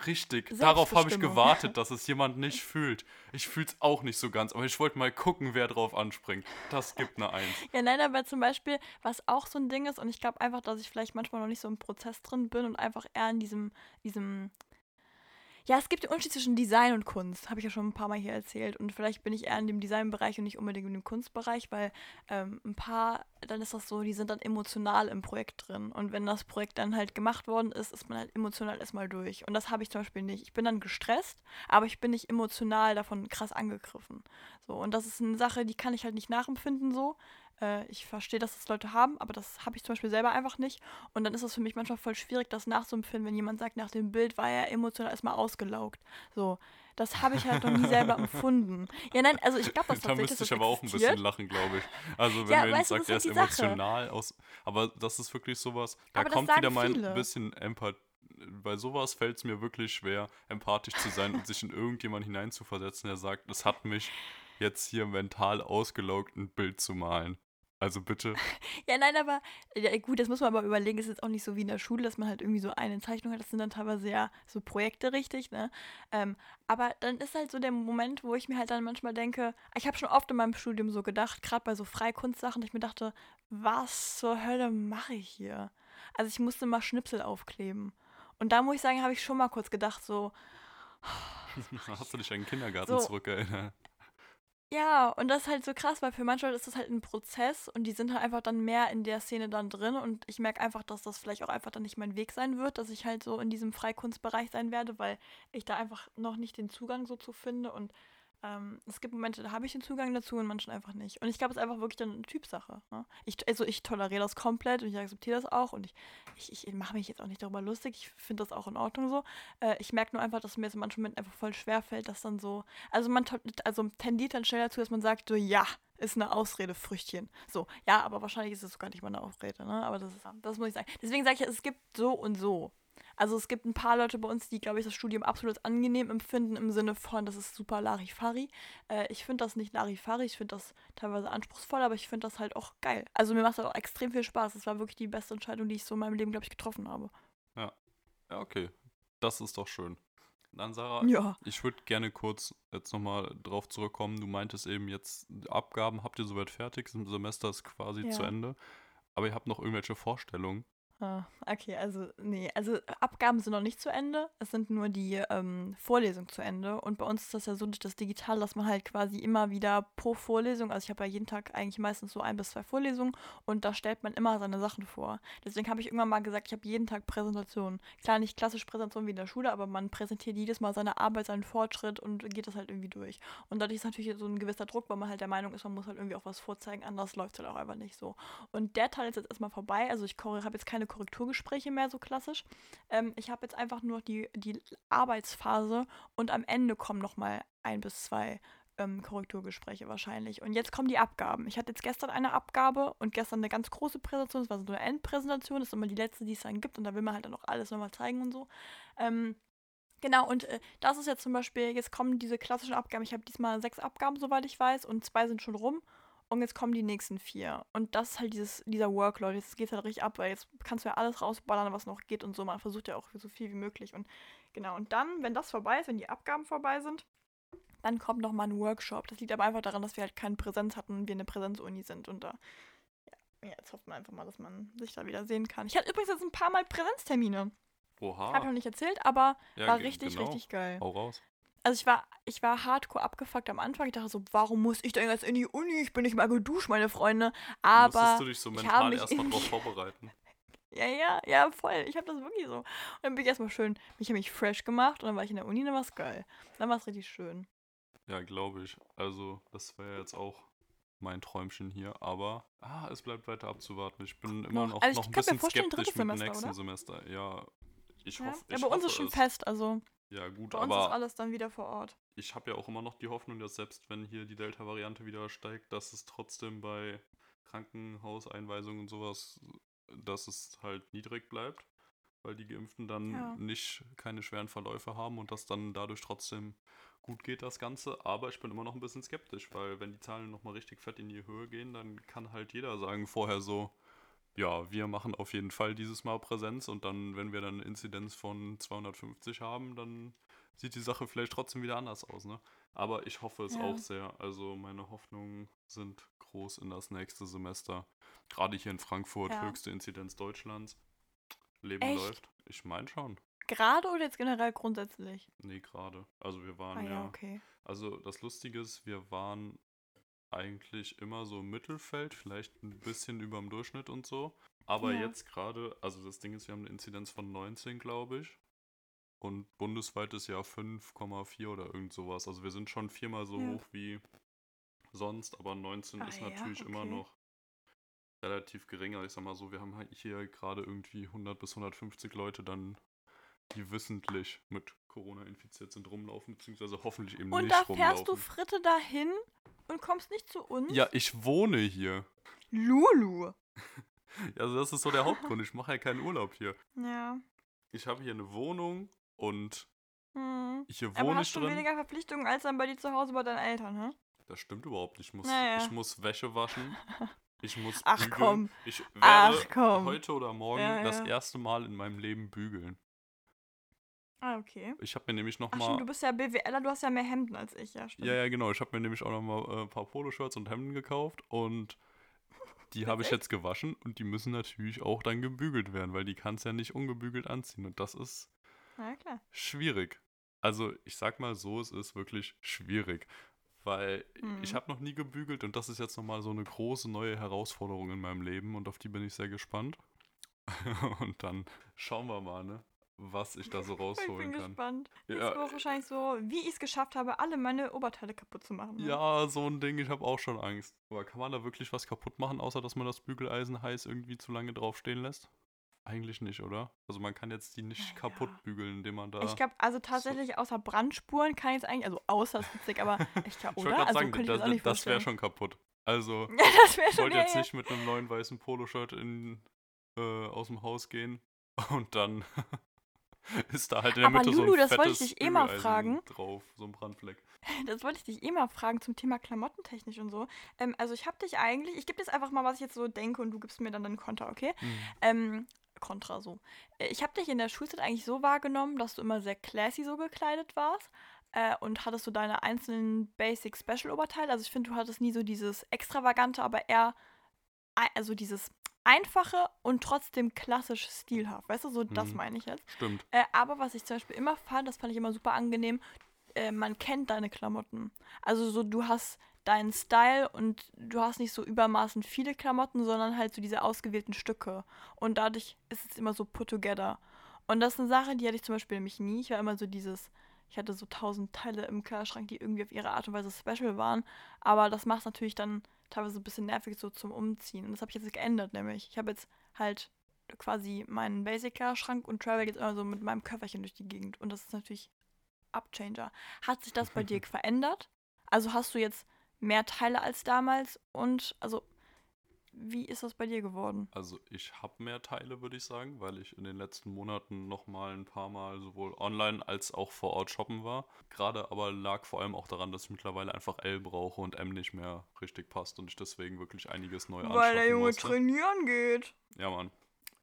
richtig. Darauf habe ich gewartet, dass es jemand nicht fühlt. Ich fühle es auch nicht so ganz, aber ich wollte mal gucken, wer drauf anspringt. Das gibt eine Eins. Ja, nein, aber zum Beispiel, was auch so ein Ding ist, und ich glaube einfach, dass ich vielleicht manchmal noch nicht so im Prozess drin bin und einfach eher in diesem, diesem. Ja, es gibt den Unterschied zwischen Design und Kunst, habe ich ja schon ein paar Mal hier erzählt. Und vielleicht bin ich eher in dem Designbereich und nicht unbedingt in dem Kunstbereich, weil ähm, ein paar, dann ist das so, die sind dann emotional im Projekt drin. Und wenn das Projekt dann halt gemacht worden ist, ist man halt emotional erstmal durch. Und das habe ich zum Beispiel nicht. Ich bin dann gestresst, aber ich bin nicht emotional davon krass angegriffen. So, und das ist eine Sache, die kann ich halt nicht nachempfinden so. Äh, ich verstehe, dass das Leute haben, aber das habe ich zum Beispiel selber einfach nicht. Und dann ist es für mich manchmal voll schwierig, das nachzuempfinden, wenn jemand sagt, nach dem Bild war er emotional erstmal ausgelaugt. So, das habe ich halt noch nie selber empfunden. Ja, nein, also ich glaube, das da müsste ich das aber auch ein existiert. bisschen lachen, glaube ich. Also wenn Ja, man sagt, er ist halt Sache. emotional aus. Aber das ist wirklich sowas, da Aber kommt wieder mal viele. bisschen Empathie. Bei sowas fällt es mir wirklich schwer, empathisch zu sein und sich in irgendjemanden hineinzuversetzen, der sagt, es hat mich jetzt hier mental ausgelaugt, ein Bild zu malen. Also bitte. Ja, nein, aber ja, gut, das muss man aber überlegen. Es ist jetzt auch nicht so wie in der Schule, dass man halt irgendwie so eine Zeichnung hat. Das sind dann teilweise ja so Projekte, richtig, ne? Ähm, aber dann ist halt so der Moment, wo ich mir halt dann manchmal denke, ich habe schon oft in meinem Studium so gedacht, gerade bei so Freikunstsachen, dass ich mir dachte, was zur Hölle mache ich hier? Also ich musste mal Schnipsel aufkleben. Und da muss ich sagen, habe ich schon mal kurz gedacht, so, Hast du dich an den Kindergarten So. zurückerinnert? Ja, und das ist halt so krass, weil für manche Leute ist das halt ein Prozess und die sind halt einfach dann mehr in der Szene dann drin und ich merke einfach, dass das vielleicht auch einfach dann nicht mein Weg sein wird, dass ich halt so in diesem Freikunstbereich sein werde, weil ich da einfach noch nicht den Zugang so zu finde und ähm, es gibt Momente, da habe ich den Zugang dazu und manchen einfach nicht. Und ich glaube, es ist einfach wirklich dann eine Typsache. Ne? Ich, also ich toleriere das komplett und ich akzeptiere das auch und ich, ich, ich mache mich jetzt auch nicht darüber lustig, ich finde das auch in Ordnung so. Äh, ich merke nur einfach, dass mir es in manchen Momenten einfach voll schwer fällt, dass dann so, also man also tendiert dann schnell dazu, dass man sagt, so ja, ist eine Ausrede, Früchtchen. So, ja, aber wahrscheinlich ist es gar nicht mal eine Ausrede, ne? Aber das ist, das muss ich sagen. Deswegen sage ich, es gibt so und so. Also es gibt ein paar Leute bei uns, die, glaube ich, das Studium absolut angenehm empfinden, im Sinne von, das ist super Larifari. Äh, ich finde das nicht Larifari, ich finde das teilweise anspruchsvoll, aber ich finde das halt auch geil. Also mir macht das auch extrem viel Spaß. Das war wirklich die beste Entscheidung, die ich so in meinem Leben, glaube ich, getroffen habe. Ja, okay. Das ist doch schön. Dann, Sarah, Ja. ich würde gerne kurz jetzt nochmal drauf zurückkommen. Du meintest eben jetzt, Abgaben habt ihr soweit fertig, das Semester ist quasi zu Ja. Ende. Aber ihr habt noch irgendwelche Vorstellungen. Ah, okay, also nee, also Abgaben sind noch nicht zu Ende. Es sind nur die ähm, Vorlesungen zu Ende. Und bei uns ist das ja so durch das Digital, dass man halt quasi immer wieder pro Vorlesung, also ich habe ja jeden Tag eigentlich meistens so ein bis zwei Vorlesungen und da stellt man immer seine Sachen vor. Deswegen habe ich irgendwann mal gesagt, ich habe jeden Tag Präsentationen. Klar, nicht klassisch Präsentationen wie in der Schule, aber man präsentiert jedes Mal seine Arbeit, seinen Fortschritt und geht das halt irgendwie durch. Und dadurch ist natürlich so ein gewisser Druck, weil man halt der Meinung ist, man muss halt irgendwie auch was vorzeigen, anders läuft es halt auch einfach nicht so. Und der Teil ist jetzt erstmal vorbei. Also ich habe jetzt keine Korrekturgespräche mehr so klassisch. Ähm, ich habe jetzt einfach nur die, die Arbeitsphase und am Ende kommen nochmal ein bis zwei ähm, Korrekturgespräche wahrscheinlich. Und jetzt kommen die Abgaben. Ich hatte jetzt gestern eine Abgabe und gestern eine ganz große Präsentation. Das war so eine Endpräsentation. Das ist immer die letzte, die es dann gibt. Und da will man halt dann auch alles nochmal zeigen und so. Ähm, Genau, und äh, das ist jetzt zum Beispiel, jetzt kommen diese klassischen Abgaben. Ich habe diesmal sechs Abgaben, soweit ich weiß, und zwei sind schon rum. Und jetzt kommen die nächsten vier. Und das ist halt dieses, dieser Workload. Jetzt geht es halt richtig ab, weil jetzt kannst du ja alles rausballern, was noch geht und so. Man versucht ja auch so viel wie möglich. Und genau, und dann, wenn das vorbei ist, wenn die Abgaben vorbei sind, dann kommt nochmal ein Workshop. Das liegt aber einfach daran, dass wir halt keine Präsenz hatten und wir eine Präsenzuni sind. Und da, ja, jetzt hofft man einfach mal, dass man sich da wieder sehen kann. Ich hatte übrigens jetzt ein paar Mal Präsenztermine. Oha. Hab ich noch nicht erzählt, aber Ja, war richtig, genau. richtig geil. Hau raus. Also ich war, ich war hardcore abgefuckt am Anfang. Ich dachte so, warum muss ich denn jetzt in die Uni? Ich bin nicht mal geduscht, meine Freunde. Aber Musstest du dich so ich mental erstmal drauf vorbereiten? ja, ja, ja, voll. Ich habe das wirklich so. Und dann bin ich erstmal schön, mich habe mich fresh gemacht und dann war ich in der Uni und dann war es geil. Dann war es richtig schön. Ja, glaube ich. Also, das wäre jetzt auch mein Träumchen hier, aber ah, es bleibt weiter abzuwarten. Ich bin immer noch. Also noch ich ein bisschen vorstellen, skeptisch mit dem Semester, nächsten oder? Semester. Ja, ich Ja, hoffe, ja ich bei uns hoffe ist schon es. fest, also Ja, gut, bei uns ist aber alles dann wieder vor Ort. ich habe ja auch immer noch die Hoffnung, dass selbst wenn hier die Delta-Variante wieder steigt, dass es trotzdem bei Krankenhauseinweisungen und sowas, dass es halt niedrig bleibt, weil die Geimpften dann Ja. nicht keine schweren Verläufe haben und das dann dadurch trotzdem gut geht, das Ganze. Aber ich bin immer noch ein bisschen skeptisch, weil wenn die Zahlen nochmal richtig fett in die Höhe gehen, dann kann halt jeder sagen vorher so, ja, wir machen auf jeden Fall dieses Mal Präsenz und dann, wenn wir dann eine Inzidenz von 250 haben, dann sieht die Sache vielleicht trotzdem wieder anders aus, ne? Aber ich hoffe es Ja. auch sehr. Also meine Hoffnungen sind groß in das nächste Semester. Gerade hier in Frankfurt, Ja. höchste Inzidenz Deutschlands. Leben Echt? läuft. Ich meine schon. Gerade oder jetzt generell grundsätzlich? Nee, gerade. Also wir waren Ah ja. ja, okay. Also das Lustige ist, wir waren eigentlich immer so im Mittelfeld, vielleicht ein bisschen über dem Durchschnitt und so. Aber Ja. jetzt gerade, also das Ding ist, wir haben eine Inzidenz von 19, glaube ich. Und bundesweit ist ja 5,4 oder irgend sowas. Also wir sind schon viermal so Ja. hoch wie sonst, aber 19 Ah ist ja, natürlich immer okay. noch relativ geringer. Ich sag mal so, wir haben halt hier gerade irgendwie 100 bis 150 Leute dann, die wissentlich mit Corona infiziert sind, rumlaufen, beziehungsweise hoffentlich eben Und nicht da rumlaufen. fährst du Fritte dahin und kommst nicht zu uns? Ja, ich wohne hier. Lulu. Also das ist so der Hauptgrund. Ich mache ja keinen Urlaub hier. Ja. Ich habe hier eine Wohnung und Hm. hier Aber wohne hast ich du weniger Verpflichtungen als dann bei dir zu Hause bei deinen Eltern, hä? Das stimmt überhaupt nicht. Ich muss, Naja. ich muss Wäsche waschen. Ich muss Ach, bügeln. komm. Ich werde Ach, komm. heute oder morgen Ja, das ja. erste Mal in meinem Leben bügeln. Ah, okay. Ich habe mir nämlich noch Ach mal stimmt, du bist ja BWLer, du hast ja mehr Hemden als ich, ja, stimmt. Ja, ja, genau. Ich habe mir nämlich auch noch mal äh, ein paar Poloshirts und Hemden gekauft und die habe ich jetzt gewaschen und die müssen natürlich auch dann gebügelt werden, weil die kannst ja nicht ungebügelt anziehen. Und das ist Na klar. schwierig. Also ich sag mal so, es ist wirklich schwierig. Weil ich Mhm. habe noch nie gebügelt und das ist jetzt nochmal so eine große neue Herausforderung in meinem Leben und auf die bin ich sehr gespannt. und dann schauen wir mal, ne, was ich da so Ich bin rausholen kann. gespannt. Das Ja, wird wahrscheinlich so, wie ich es geschafft habe, alle meine Oberteile kaputt zu machen. ne? ja, so ein Ding, ich habe auch schon Angst. Aber kann man da wirklich was kaputt machen, außer dass man das Bügeleisen heiß irgendwie zu lange draufstehen lässt? Eigentlich nicht, oder? Also man kann jetzt die nicht Naja. kaputt bügeln, indem man da. Ich glaube, also tatsächlich außer Brandspuren kann ich es eigentlich, also außer ist witzig, aber ich glaube, Ich oder? gerade Also sagen, könnte ich das, das das wäre schon kaputt. Also, Ja, das ich wollte ja, jetzt ja. nicht mit einem neuen weißen Poloshirt in, äh, aus dem Haus gehen und dann ist da halt in der Aber Mitte so Lulu, ein das wollte ich dich eh mal fragen. drauf, so ein Brandfleck. Das wollte ich dich eh mal fragen zum Thema klamottentechnisch und so. Ähm, also ich habe dich eigentlich, ich gebe jetzt einfach mal, was ich jetzt so denke und du gibst mir dann deinen Konter, okay? Hm. Ähm, Kontra so. Äh, Ich habe dich in der Schulzeit eigentlich so wahrgenommen, dass du immer sehr classy so gekleidet warst äh, und hattest so deine einzelnen Basic Special Oberteile. Also ich finde, du hattest nie so dieses extravagante, aber eher also dieses einfache und trotzdem klassisch stilhaft. Weißt du, so das Mhm. meine ich jetzt. Stimmt. Äh, aber was ich zum Beispiel immer fand, das fand ich immer super angenehm, äh, man kennt deine Klamotten. Also so, du hast deinen Style und du hast nicht so übermaßen viele Klamotten, sondern halt so diese ausgewählten Stücke. Und dadurch ist es immer so put together. Und das ist eine Sache, die hatte ich zum Beispiel nämlich nie. Ich war immer so dieses, ich hatte so tausend Teile im Kleiderschrank, die irgendwie auf ihre Art und Weise special waren. Aber das macht natürlich dann teilweise ein bisschen nervig so zum Umziehen. Und das habe ich jetzt geändert, nämlich. Ich habe jetzt halt quasi meinen Basic-Kleiderschrank und travel jetzt immer so mit meinem Köfferchen durch die Gegend. Und das ist natürlich Upchanger. Hat sich das bei dir verändert? Also hast du jetzt mehr Teile als damals? Und also, wie ist das bei dir geworden? Also ich habe mehr Teile, würde ich sagen, weil ich in den letzten Monaten noch mal ein paar Mal sowohl online als auch vor Ort shoppen war. Gerade aber lag vor allem auch daran, dass ich mittlerweile einfach L brauche und M nicht mehr richtig passt und ich deswegen wirklich einiges neu Weil der anschaffen Junge musste. trainieren geht. Ja, Mann.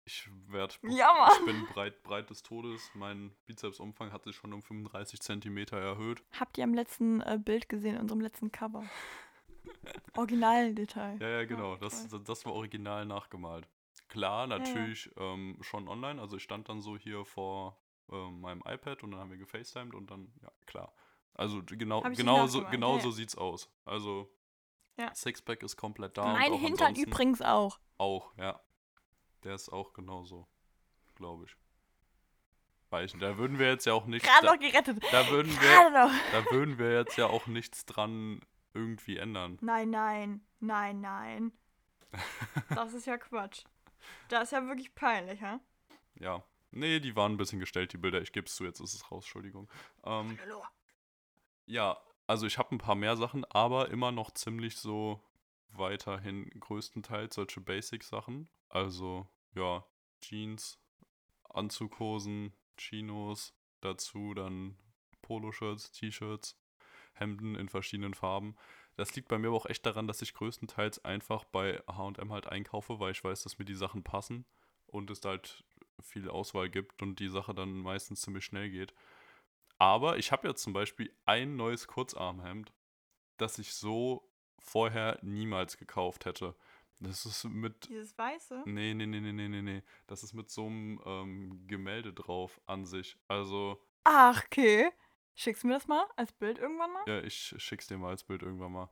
Ich werd, Ja, Mann. ich bin breit, breit des Todes. Mein Bizepsumfang hat sich schon um 35 Zentimeter erhöht. Habt ihr am letzten äh, Bild gesehen, in unserem letzten Cover? Originaldetail. Ja, ja, genau. Ja, Das, das war original nachgemalt. Klar, natürlich Ähm, schon online. Also ich stand dann so hier vor ähm, meinem iPad und dann haben wir gefacetimed und dann, ja, klar. Also genau, nicht genau, so, genau ja, so ja. sieht's aus. Also Ja. Sixpack ist komplett da. mein Hintern übrigens auch. Auch, ja. Der ist auch genauso, glaube ich. Weil ich, da würden wir jetzt ja auch nichts. Gerade noch gerettet. da würden wir, Gerade noch. da würden wir jetzt ja auch nichts dran irgendwie ändern. Nein, nein, nein, nein. Das ist ja Quatsch. Das ist ja wirklich peinlich, hä? Ja. Nee, die waren ein bisschen gestellt, die Bilder. Ich gebe es zu, jetzt ist es raus, Entschuldigung. Ähm, ja, also ich habe ein paar mehr Sachen, aber immer noch ziemlich so weiterhin größtenteils solche Basic-Sachen. Also, ja, Jeans, Anzughosen, Chinos, dazu dann Poloshirts, T-Shirts, Hemden in verschiedenen Farben. Das liegt bei mir aber auch echt daran, dass ich größtenteils einfach bei HM halt einkaufe, weil ich weiß, dass mir die Sachen passen und es da halt viel Auswahl gibt und die Sache dann meistens ziemlich schnell geht. Aber ich habe jetzt zum Beispiel ein neues Kurzarmhemd, das ich so vorher niemals gekauft hätte. Das ist mit. Dieses Weiße. Nee, nee, nee, nee, nee, nee, nee. Das ist mit so einem ähm, Gemälde drauf an sich. Also, Ach, okay. Schickst du mir das mal als Bild irgendwann mal? ja, ich schick's dir mal als Bild irgendwann mal.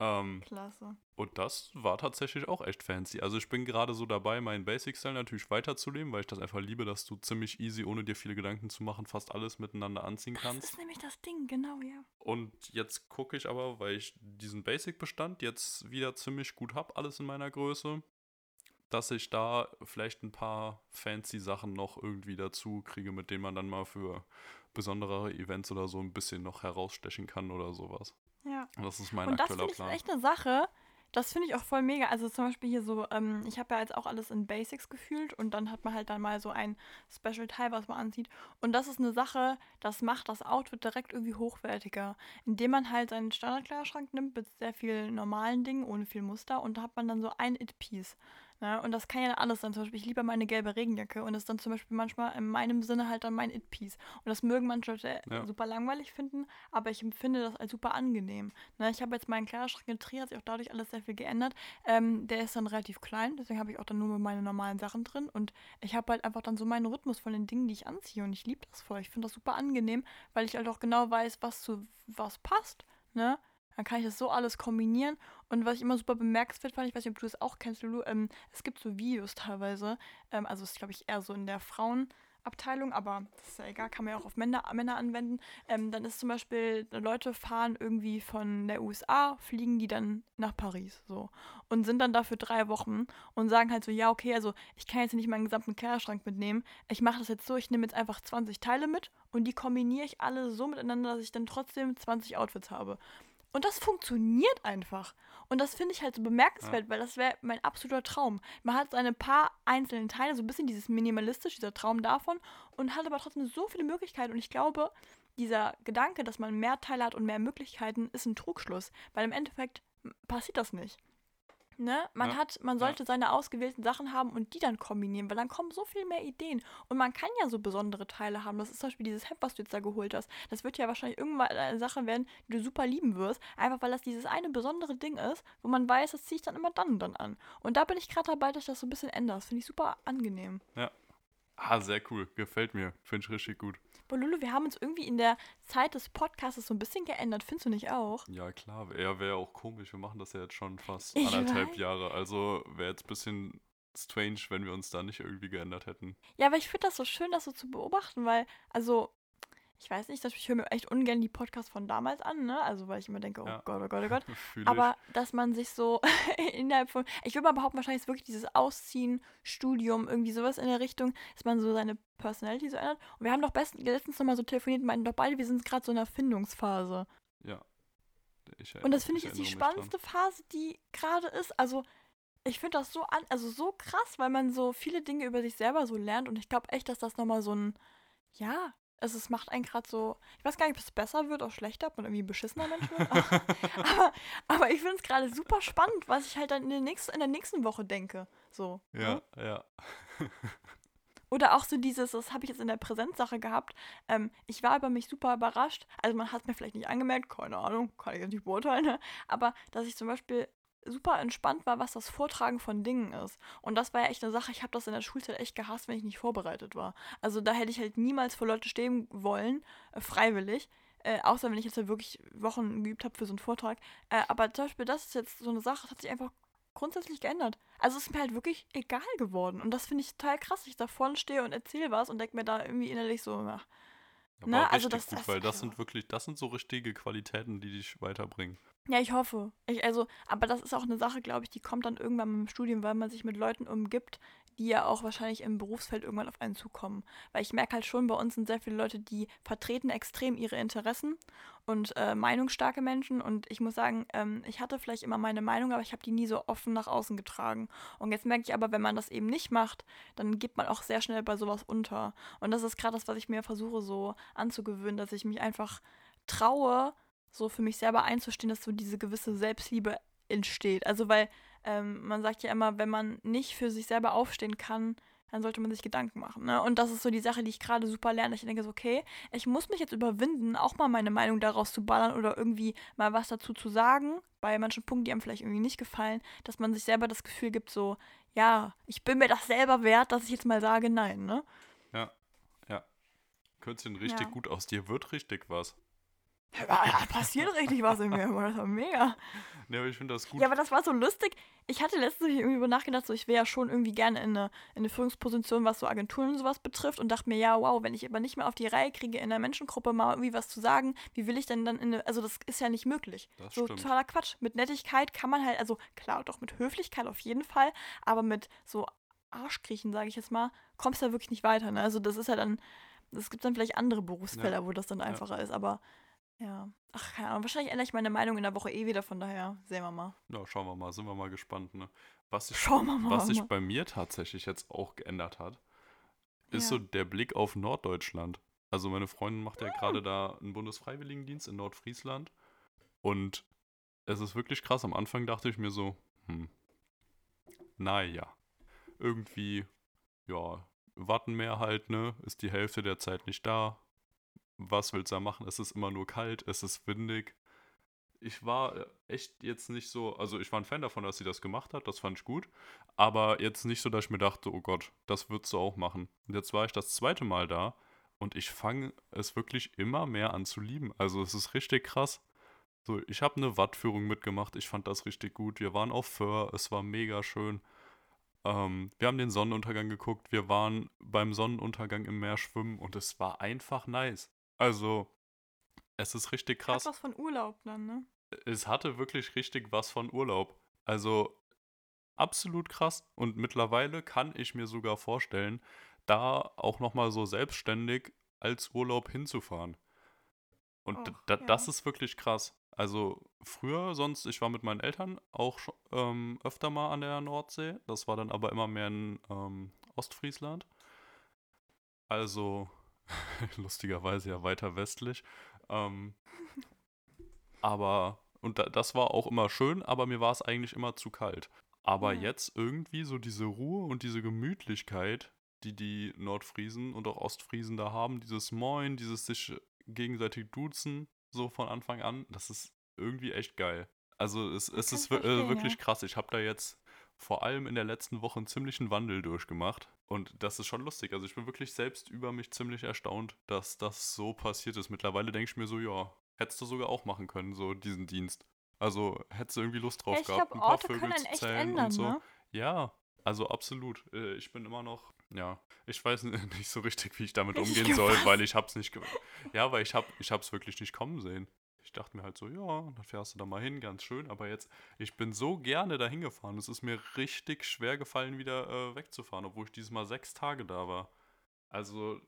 Ähm, Klasse. Und das war tatsächlich auch echt fancy. Also ich bin gerade so dabei, meinen Basic-Style natürlich weiterzuleben, weil ich das einfach liebe, dass du ziemlich easy, ohne dir viele Gedanken zu machen, fast alles miteinander anziehen Das kannst. ist nämlich das Ding, genau, ja. Und jetzt gucke ich aber, weil ich diesen Basic-Bestand jetzt wieder ziemlich gut habe, alles in meiner Größe, dass ich da vielleicht ein paar fancy Sachen noch irgendwie dazu kriege, mit denen man dann mal für besondere Events oder so ein bisschen noch herausstechen kann oder sowas. Ja. Und das ist mein Und das aktueller finde ich Plan. echt eine Sache. Das finde ich auch voll mega. Also zum Beispiel hier so, ähm, ich habe ja jetzt auch alles in Basics gefühlt und dann hat man halt dann mal so ein Special-Teil, was man anzieht. Und das ist eine Sache, das macht das Outfit direkt irgendwie hochwertiger. Indem man halt seinen Standardkleiderschrank nimmt mit sehr viel normalen Dingen, ohne viel Muster und da hat man dann so ein It-Piece. Ja, und das kann ja alles sein. Zum Beispiel, ich liebe meine gelbe Regenjacke und das ist dann zum Beispiel manchmal in meinem Sinne halt dann mein It-Piece. Und das mögen manche Leute Ja. super langweilig finden, aber ich empfinde das als super angenehm. Ne, ich habe jetzt meinen Kleiderschrank in Trier, hat sich auch dadurch alles sehr viel geändert. Ähm, der ist dann relativ klein, deswegen habe ich auch dann nur meine normalen Sachen drin und ich habe halt einfach dann so meinen Rhythmus von den Dingen, die ich anziehe und ich liebe das voll. Ich finde das super angenehm, weil ich halt auch genau weiß, was zu was passt. Ne? Dann kann ich das so alles kombinieren. Und was ich immer super bemerkenswert fand, ich weiß nicht, ob du das auch kennst, Lulu, ähm, es gibt so Videos teilweise, ähm, also ist, glaube ich, eher so in der Frauenabteilung, aber das ist ja egal, kann man ja auch auf Männer, Männer anwenden. Ähm, dann ist zum Beispiel, Leute fahren irgendwie von der USA, fliegen die dann nach Paris, so. Und sind dann da für drei Wochen und sagen halt so, ja, okay, also ich kann jetzt nicht meinen gesamten Kleiderschrank mitnehmen. Ich mache das jetzt so, ich nehme jetzt einfach 20 Teile mit und die kombiniere ich alle so miteinander, dass ich dann trotzdem 20 Outfits habe. Und das funktioniert einfach. Und das finde ich halt so bemerkenswert, weil das wäre mein absoluter Traum. Man hat seine paar einzelnen Teile, so ein bisschen dieses minimalistisch, dieser Traum davon, und hat aber trotzdem so viele Möglichkeiten. Und ich glaube, dieser Gedanke, dass man mehr Teile hat und mehr Möglichkeiten, ist ein Trugschluss. Weil im Endeffekt passiert das nicht. Ne? Man Ja, hat, man ja. sollte seine ausgewählten Sachen haben und die dann kombinieren, weil dann kommen so viel mehr Ideen. Und man kann ja so besondere Teile haben. Das ist zum Beispiel dieses Hemd, was du jetzt da geholt hast. Das wird ja wahrscheinlich irgendwann eine Sache werden, die du super lieben wirst. Einfach weil das dieses eine besondere Ding ist, wo man weiß, das ziehe ich dann immer dann und dann an. Und da bin ich gerade dabei, dass ich das so ein bisschen ändere. Das finde ich super angenehm. Ah, sehr cool. Gefällt mir. Finde ich richtig gut. Boah, Lulu, wir haben uns irgendwie in der Zeit des Podcasts so ein bisschen geändert. Findest du nicht auch? Ja, klar. Er wäre auch komisch. Wir machen das ja jetzt schon fast Ich anderthalb weiß. Jahre. Also wäre jetzt ein bisschen strange, wenn wir uns da nicht irgendwie geändert hätten. Ja, aber ich finde das so schön, das so zu beobachten, weil, also, ich weiß nicht, ich höre mir echt ungern die Podcasts von damals an, ne? Also, weil ich immer denke, oh Ja. Gott, oh Gott, oh Gott. Ich. Aber dass man sich so innerhalb von, ich würde mal behaupten, wahrscheinlich ist wirklich dieses Ausziehen, Studium, irgendwie sowas in der Richtung, dass man so seine Personality so ändert. Und wir haben doch best, letztens nochmal so telefoniert und meinten doch beide, wir sind gerade so in einer Findungsphase. Ja. Ich Und das finde ich ist die mich dran. spannendste Phase, die gerade ist. Also, ich finde das so an, also so krass, weil man so viele Dinge über sich selber so lernt. Und ich glaube echt, dass das nochmal so ein, ja, also es macht einen gerade so, ich weiß gar nicht, ob es besser wird oder schlechter, ob man irgendwie ein beschissener Mensch wird. aber, aber, aber ich finde es gerade super spannend, was ich halt dann in der, nächsten, in der nächsten Woche denke. So. Ja, ne? ja. Oder auch so dieses, das habe ich jetzt in der Präsenzsache gehabt. Ähm, ich war über mich super überrascht. Also man hat es mir vielleicht nicht angemerkt, keine Ahnung, kann ich jetzt nicht beurteilen. Ne? Aber dass ich zum Beispiel super entspannt war, was das Vortragen von Dingen ist. Und das war ja echt eine Sache, ich habe das in der Schulzeit echt gehasst, wenn ich nicht vorbereitet war. Also da hätte ich halt niemals vor Leute stehen wollen, äh, freiwillig. Äh, außer wenn ich jetzt halt wirklich Wochen geübt habe für so einen Vortrag. Äh, aber zum Beispiel, das ist jetzt so eine Sache, das hat sich einfach grundsätzlich geändert. Also es ist mir halt wirklich egal geworden. Und das finde ich total krass, dass ich da vorne stehe und erzähle was und denke mir da irgendwie innerlich so, ach, Aber Ne, also das- gut, das- weil das sind wirklich, das sind so richtige Qualitäten, die dich weiterbringen. Ja, ich hoffe. Ich, also, aber das ist auch eine Sache, glaube ich, die kommt dann irgendwann im Studium, weil man sich mit Leuten umgibt, die ja auch wahrscheinlich im Berufsfeld irgendwann auf einen zukommen. Weil ich merke halt schon, bei uns sind sehr viele Leute, die vertreten extrem ihre Interessen und äh, meinungsstarke Menschen. Und ich muss sagen, ähm, ich hatte vielleicht immer meine Meinung, aber ich habe die nie so offen nach außen getragen. Und jetzt merke ich aber, wenn man das eben nicht macht, dann geht man auch sehr schnell bei sowas unter. Und das ist gerade das, was ich mir versuche so anzugewöhnen, dass ich mich einfach traue, so für mich selber einzustehen, dass so diese gewisse Selbstliebe entsteht. Also weil ähm, man sagt ja immer, wenn man nicht für sich selber aufstehen kann, dann sollte man sich Gedanken machen. Ne? Und das ist so die Sache, die ich gerade super lerne. Ich denke so, okay, ich muss mich jetzt überwinden, auch mal meine Meinung daraus zu ballern oder irgendwie mal was dazu zu sagen, bei manchen Punkten, die einem vielleicht irgendwie nicht gefallen, dass man sich selber das Gefühl gibt, so, ja, ich bin mir das selber wert, dass ich jetzt mal sage, nein, ne? Kürzchen richtig Ja. gut aus. Dir wird richtig was. Ja, da passiert richtig was in mir, das war mega. Ne, aber ich finde das gut. Ja, aber das war so lustig. Ich hatte letztens irgendwie über nachgedacht, so ich wäre ja schon irgendwie gerne in eine, in eine Führungsposition, was so Agenturen und sowas betrifft und dachte mir, ja, wow, wenn ich aber nicht mehr auf die Reihe kriege, in einer Menschengruppe mal irgendwie was zu sagen, wie will ich denn dann in eine, also das ist ja nicht möglich. Das so stimmt. totaler Quatsch. Mit Nettigkeit kann man halt, also klar, doch mit Höflichkeit auf jeden Fall, aber mit so Arschkriechen, sage ich jetzt mal, kommst du da wirklich nicht weiter. Ne? Also das ist ja dann, es gibt dann vielleicht andere Berufsfelder, wo das dann einfacher ist, aber ja. Ach, keine Ahnung. Wahrscheinlich ändere ich meine Meinung in der Woche eh wieder, von daher sehen wir mal. Ja, schauen wir mal, sind wir mal gespannt. Ne? Was, wir mal. was sich bei mir tatsächlich jetzt auch geändert hat, ist Ja. so der Blick auf Norddeutschland. Also meine Freundin macht ja Ah. gerade da einen Bundesfreiwilligendienst in Nordfriesland. Und es ist wirklich krass. Am Anfang dachte ich mir so, hm, naja. irgendwie, ja, Wattenmeer halt, ne? Ist die Hälfte der Zeit nicht da. Was willst du da machen? Es ist immer nur kalt, es ist windig. Ich war äh, echt jetzt nicht so, also ich war ein Fan davon, dass sie das gemacht hat, das fand ich gut. Aber jetzt nicht so, dass ich mir dachte, oh Gott, das würdest du auch machen. Und jetzt war ich das zweite Mal da und ich fange es wirklich immer mehr an zu lieben. Also es ist richtig krass. So, ich habe eine Wattführung mitgemacht, ich fand das richtig gut. Wir waren auf Föhr, es war mega schön. Ähm, wir haben den Sonnenuntergang geguckt, wir waren beim Sonnenuntergang im Meer schwimmen und es war einfach nice. Also, es ist richtig krass. Hat was von Urlaub dann, ne? Es hatte wirklich richtig was von Urlaub. Also, absolut krass. Und mittlerweile kann ich mir sogar vorstellen, da auch nochmal so selbstständig als Urlaub hinzufahren. Und Och, ja. das ist wirklich krass. Also früher sonst, ich war mit meinen Eltern auch ähm, öfter mal an der Nordsee. Das war dann aber immer mehr in ähm, Ostfriesland. Also lustigerweise ja weiter westlich. Ähm, aber, und da, das war auch immer schön, aber mir war es eigentlich immer zu kalt. Aber Ja. jetzt irgendwie so diese Ruhe und diese Gemütlichkeit, die die Nordfriesen und auch Ostfriesen da haben, dieses Moin, dieses sich gegenseitig duzen, so von Anfang an, das ist irgendwie echt geil. Also es, es ist äh, verstehen, wirklich ja. krass. Ich habe da jetzt vor allem in der letzten Woche einen ziemlichen Wandel durchgemacht. Und das ist schon lustig. Also ich bin wirklich selbst über mich ziemlich erstaunt, dass das so passiert ist. Mittlerweile denke ich mir so, ja, hättest du sogar auch machen können, so diesen Dienst. Also hättest du irgendwie Lust drauf Ja, ich gehabt, glaube, ein paar Orte Vögel zu zählen ändern, und so. ne? Ja, also absolut. Äh, Ich bin immer noch, ja, ich weiß nicht so richtig, wie ich damit umgehen soll, weil ich hab's nicht, ja, weil ich hab, ich hab's wirklich nicht kommen sehen. Ich dachte mir halt so, ja, dann fährst du da mal hin, ganz schön. Aber jetzt, ich bin so gerne dahin gefahren. Es ist mir richtig schwer gefallen, wieder äh, wegzufahren, obwohl ich dieses Mal sechs Tage da war. Also,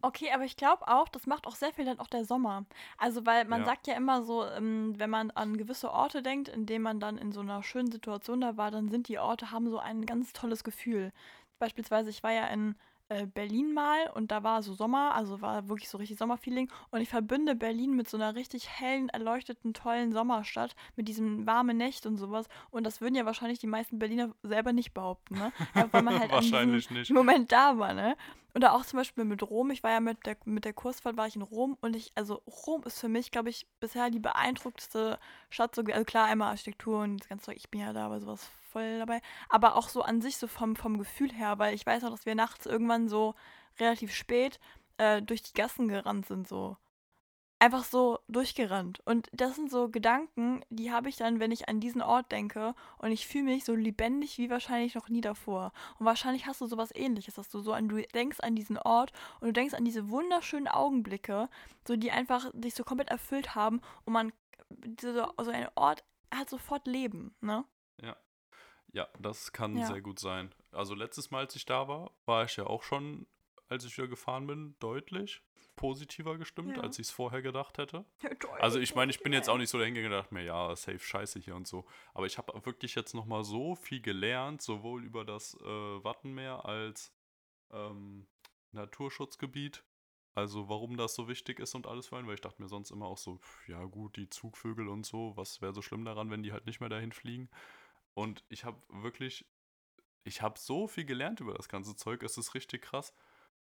Okay, aber ich glaube auch, das macht auch sehr viel dann auch der Sommer. Also, weil man Ja. sagt ja immer so, ähm, wenn man an gewisse Orte denkt, in denen man dann in so einer schönen Situation da war, dann sind die Orte, haben so ein ganz tolles Gefühl. Beispielsweise, ich war ja in äh, Berlin mal und da war so Sommer, also war wirklich so richtig Sommerfeeling und ich verbinde Berlin mit so einer richtig hellen, erleuchteten, tollen Sommerstadt, mit diesem warmen Nächt und sowas und das würden ja wahrscheinlich die meisten Berliner selber nicht behaupten, ne? Weil man halt wahrscheinlich nicht. Moment da war, ne? Oder auch zum Beispiel mit Rom. Ich war ja mit der, mit der Kursfahrt war ich in Rom und ich, also Rom ist für mich, glaube ich, bisher die beeindruckendste Stadt. So, also klar, einmal Architektur und das ganze Zeug, ich bin ja da bei sowas voll dabei. Aber auch so an sich, so vom, vom Gefühl her, weil ich weiß auch, dass wir nachts irgendwann so relativ spät äh, durch die Gassen gerannt sind, so. Einfach so durchgerannt. Und das sind so Gedanken, die habe ich dann, wenn ich an diesen Ort denke und ich fühle mich so lebendig wie wahrscheinlich noch nie davor. Und wahrscheinlich hast du sowas ähnliches, dass du so an, du denkst an diesen Ort und du denkst an diese wunderschönen Augenblicke, so die einfach dich so komplett erfüllt haben und man, so, so ein Ort hat sofort Leben, ne? Ja. Ja, das kann Ja. sehr gut sein. Also letztes Mal, als ich da war, war ich ja auch schon, als ich wieder gefahren bin, deutlich positiver gestimmt, Ja. als ich es vorher gedacht hätte. Also ich meine, ich bin jetzt auch nicht so dahingegangen und gedacht mir, ja, safe scheiße hier und so. Aber ich habe wirklich jetzt nochmal so viel gelernt, sowohl über das äh, Wattenmeer als ähm, Naturschutzgebiet. Also warum das so wichtig ist und alles für einen, weil ich dachte mir sonst immer auch so, pf, ja gut, die Zugvögel und so, was wäre so schlimm daran, wenn die halt nicht mehr dahin fliegen. Und ich habe wirklich, ich habe so viel gelernt über das ganze Zeug, es ist richtig krass.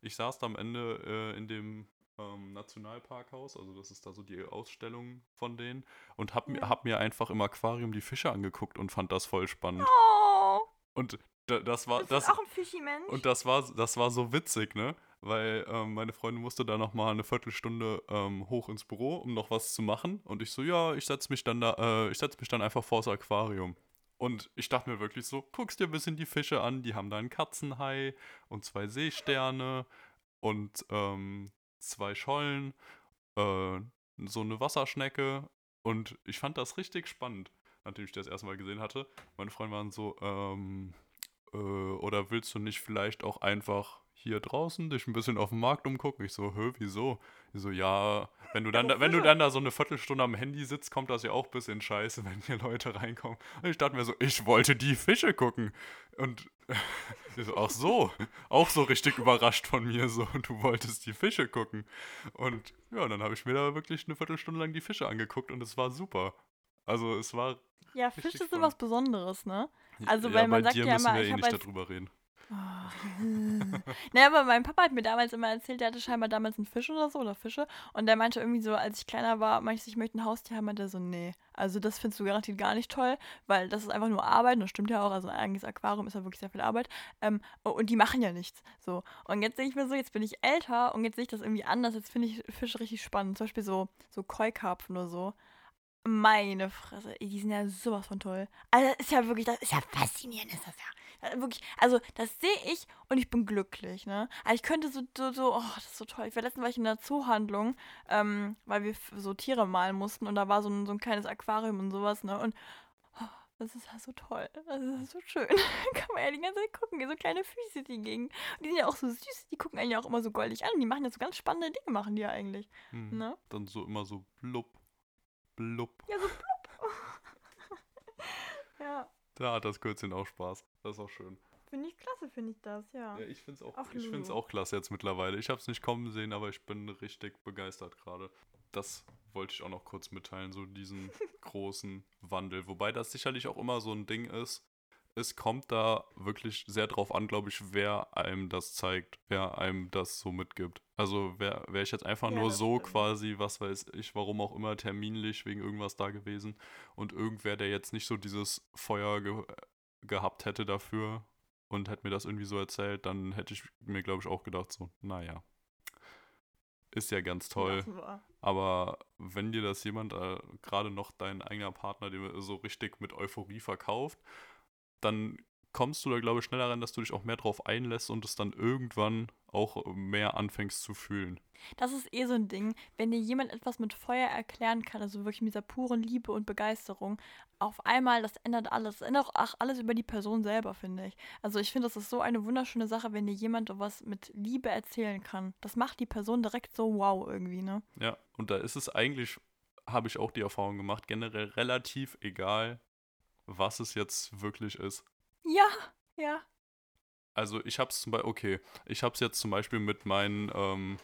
Ich saß da am Ende äh, in dem ähm, Nationalparkhaus, also das ist da so die Ausstellung von denen, und hab, mir Ja. hab mir einfach im Aquarium die Fische angeguckt und fand das voll spannend. Oh, Und da, das war, das, auch ein Fischi-Mensch. und das war, das war so witzig, ne? Weil ähm, meine Freundin musste da noch mal eine Viertelstunde ähm, hoch ins Büro, um noch was zu machen. Und ich so, ja, ich setz mich dann da, äh, ich setz mich dann einfach vors Aquarium. Und ich dachte mir wirklich so, guckst dir ein bisschen die Fische an, die haben da einen Katzenhai und zwei Seesterne und ähm, zwei Schollen, äh, so eine Wasserschnecke. Und ich fand das richtig spannend, nachdem ich das erstmal gesehen hatte. Meine Freunde waren so, ähm, äh, oder willst du nicht vielleicht auch einfach hier draußen dich ein bisschen auf dem Markt umgucken? Ich so, hä, wieso? Die so, ja, wenn du dann, da, wenn du dann da so eine Viertelstunde am Handy sitzt, kommt das ja auch ein bisschen scheiße, wenn hier Leute reinkommen. Und ich dachte mir so, ich wollte die Fische gucken. Und so, ach so, auch so richtig überrascht von mir, so, du wolltest die Fische gucken. Und ja, dann habe ich mir da wirklich eine Viertelstunde lang die Fische angeguckt und es war super. Also es war ja, Fische sind was Besonderes, ne? Also, ja, weil man sagt dir ja immer, ich eh hab nicht als- darüber reden. Oh, naja, aber mein Papa hat mir damals immer erzählt, der hatte scheinbar damals einen Fisch oder so, oder Fische. Und der meinte irgendwie so, als ich kleiner war, meinte ich, ich möchte ein Haustier haben, meinte er so, nee. Also das findest du garantiert gar nicht toll, weil das ist einfach nur Arbeit. Und das stimmt ja auch, also ein eigenes Aquarium ist ja wirklich sehr viel Arbeit. Ähm, und die machen ja nichts. So. Und jetzt denke ich mir so, jetzt bin ich älter und jetzt sehe ich das irgendwie anders. Jetzt finde ich Fische richtig spannend. Zum Beispiel so, so Keukarpfen oder so. Meine Fresse, die sind ja sowas von toll. Also das ist ja wirklich, das ist ja faszinierend, ist das ja. Äh, Wirklich, also das sehe ich und ich bin glücklich, ne? Also ich könnte so, so, so oh, das ist so toll. Ich war letztens war ich in der Zoohandlung, ähm, weil wir so Tiere malen mussten und da war so ein, so ein kleines Aquarium und sowas, ne? Und oh, das ist ja so toll. Das ist so schön. Kann man ja die ganze Zeit gucken, wie so kleine Füße die gingen. Und die sind ja auch so süß, die gucken einen ja auch immer so goldig an. Die machen ja so ganz spannende Dinge, machen die ja eigentlich. Hm. Ne? Dann so immer so blub, blub. Ja, so plupp. ja. Da hat das Kürzchen auch Spaß. Das ist auch schön. Finde ich klasse, finde ich das, ja. Ja, ich finde es auch, Ach, ich find's Lulu. auch klasse jetzt mittlerweile. Ich habe es nicht kommen sehen, aber ich bin richtig begeistert gerade. Das wollte ich auch noch kurz mitteilen, so diesen großen Wandel. Wobei das sicherlich auch immer so ein Ding ist. Es kommt da wirklich sehr drauf an, glaube ich, wer einem das zeigt, wer einem das so mitgibt. Also wäre wär ich jetzt einfach Ja, nur so stimmt. quasi, was weiß ich, warum auch immer, terminlich wegen irgendwas da gewesen und irgendwer, der jetzt nicht so dieses Feuer ge gehabt hätte dafür und hätte mir das irgendwie so erzählt, dann hätte ich mir, glaube ich, auch gedacht, so, naja, ist ja ganz toll. Aber wenn dir das jemand, äh, gerade noch dein eigener Partner, dir so richtig mit Euphorie verkauft, dann kommst du da, glaube ich, schneller ran, dass du dich auch mehr drauf einlässt und es dann irgendwann auch mehr anfängst zu fühlen. Das ist eh so ein Ding, wenn dir jemand etwas mit Feuer erklären kann, also wirklich mit dieser puren Liebe und Begeisterung, auf einmal, das ändert alles. Das ändert auch alles über die Person selber, finde ich. Also ich finde, das ist so eine wunderschöne Sache, wenn dir jemand was mit Liebe erzählen kann. Das macht die Person direkt so wow irgendwie, ne? Ja, und da ist es eigentlich, habe ich auch die Erfahrung gemacht, generell relativ egal, was es jetzt wirklich ist. Ja, ja. Also ich habe es zum Beispiel, okay, ich habe es jetzt zum Beispiel mit meinen, ähm,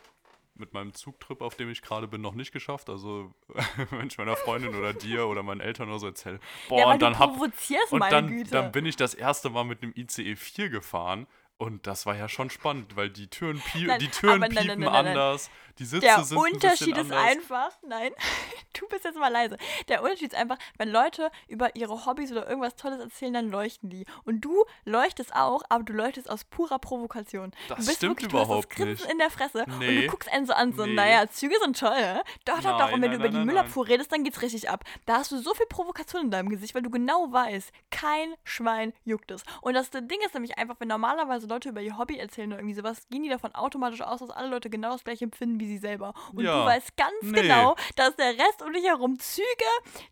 mit meinem Zugtrip, auf dem ich gerade bin, noch nicht geschafft. Also wenn ich meiner Freundin oder dir oder meinen Eltern oder so erzähle, boah, ja, und dann du hab, provozierst, und meine dann, dann bin ich das erste Mal mit einem ICE 4 gefahren. Und das war ja schon spannend, weil die Türen, pie Nein, die Türen nein, piepen nein, anders, die Sitze Der sind ein Unterschied bisschen ist einfach, nein, du bist jetzt mal leise. Der Unterschied ist einfach, wenn Leute über ihre Hobbys oder irgendwas Tolles erzählen, dann leuchten die. Und du leuchtest auch, aber du leuchtest aus purer Provokation. Das du bist stimmt wirklich, du hast überhaupt das nicht. in der Fresse und Nee. du guckst einen so an, so, Nee. naja, Züge sind toll, hä? Doch, doch, doch. Und wenn du über die Müllabfuhr redest, dann geht's richtig ab. Da hast du so viel Provokation in deinem Gesicht, weil du genau weißt, kein Schwein juckt es. Und das Ding ist nämlich einfach, wenn normalerweise Leute über ihr Hobby erzählen oder irgendwie sowas, gehen die davon automatisch aus, dass alle Leute genau das gleiche empfinden wie sie selber. Und Ja. du weißt ganz Nee. genau, dass der Rest um dich herum Züge,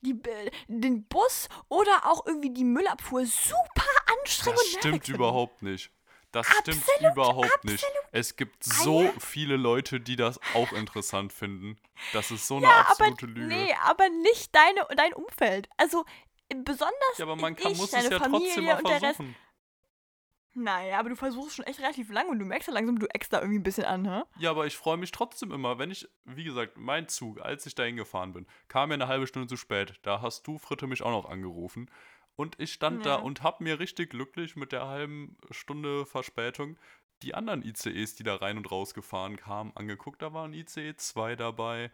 die, äh, den Bus oder auch irgendwie die Müllabfuhr super anstrengend Das stimmt überhaupt nicht. Das stimmt überhaupt nicht. Es gibt so viele Leute, die das auch interessant finden. Das ist so eine Ja, aber absolute Lüge. nee, aber nicht deine, dein Umfeld. Also äh, besonders ja, aber man kann, ich, muss es ja Familie trotzdem mal und der Rest. versuchen. Naja, aber du versuchst schon echt relativ lang und du merkst ja langsam, du eckst da irgendwie ein bisschen an, hä? Ja, aber ich freue mich trotzdem immer, wenn ich, wie gesagt, mein Zug, als ich dahin gefahren bin, kam mir eine halbe Stunde zu spät. Da hast du, Fritte, mich auch noch angerufen. Und ich stand da Ja. und hab mir richtig glücklich mit der halben Stunde Verspätung die anderen ICEs, die da rein und raus gefahren kamen, angeguckt. Da war ein ICE 2 dabei,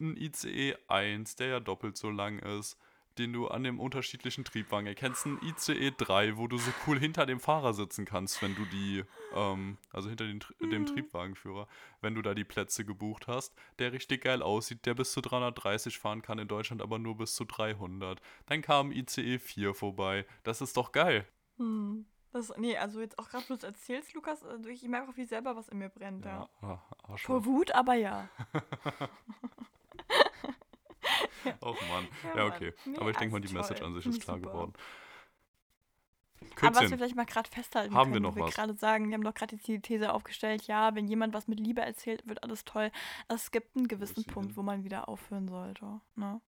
ein ICE 1, der ja doppelt so lang ist, den du an dem unterschiedlichen Triebwagen erkennst. Ein ICE 3, wo du so cool hinter dem Fahrer sitzen kannst, wenn du die, ähm, also hinter den, dem Triebwagenführer, wenn du da die Plätze gebucht hast, der richtig geil aussieht, der bis zu 330 fahren kann in Deutschland, aber nur bis zu 300. Dann kam ICE 4 vorbei. Das ist doch geil. Hm. Das, nee, also jetzt auch gerade, es erzählst, Lukas, also ich merke auch, wie selber was in mir brennt, ja. Ja, ah. Vor Wut, aber ja. Oh Mann. Ja, Ja, Mann. okay. Nee, Aber ich denke mal, die Message an sich ist klar super. geworden. Aber was wir Kürzchen. vielleicht mal gerade festhalten Haben wir können, noch wo wir was? gerade sagen, wir haben doch gerade jetzt die These aufgestellt, ja, wenn jemand was mit Liebe erzählt, wird alles toll. Es gibt einen gewissen Punkt, denn? wo man wieder aufhören sollte. Ne?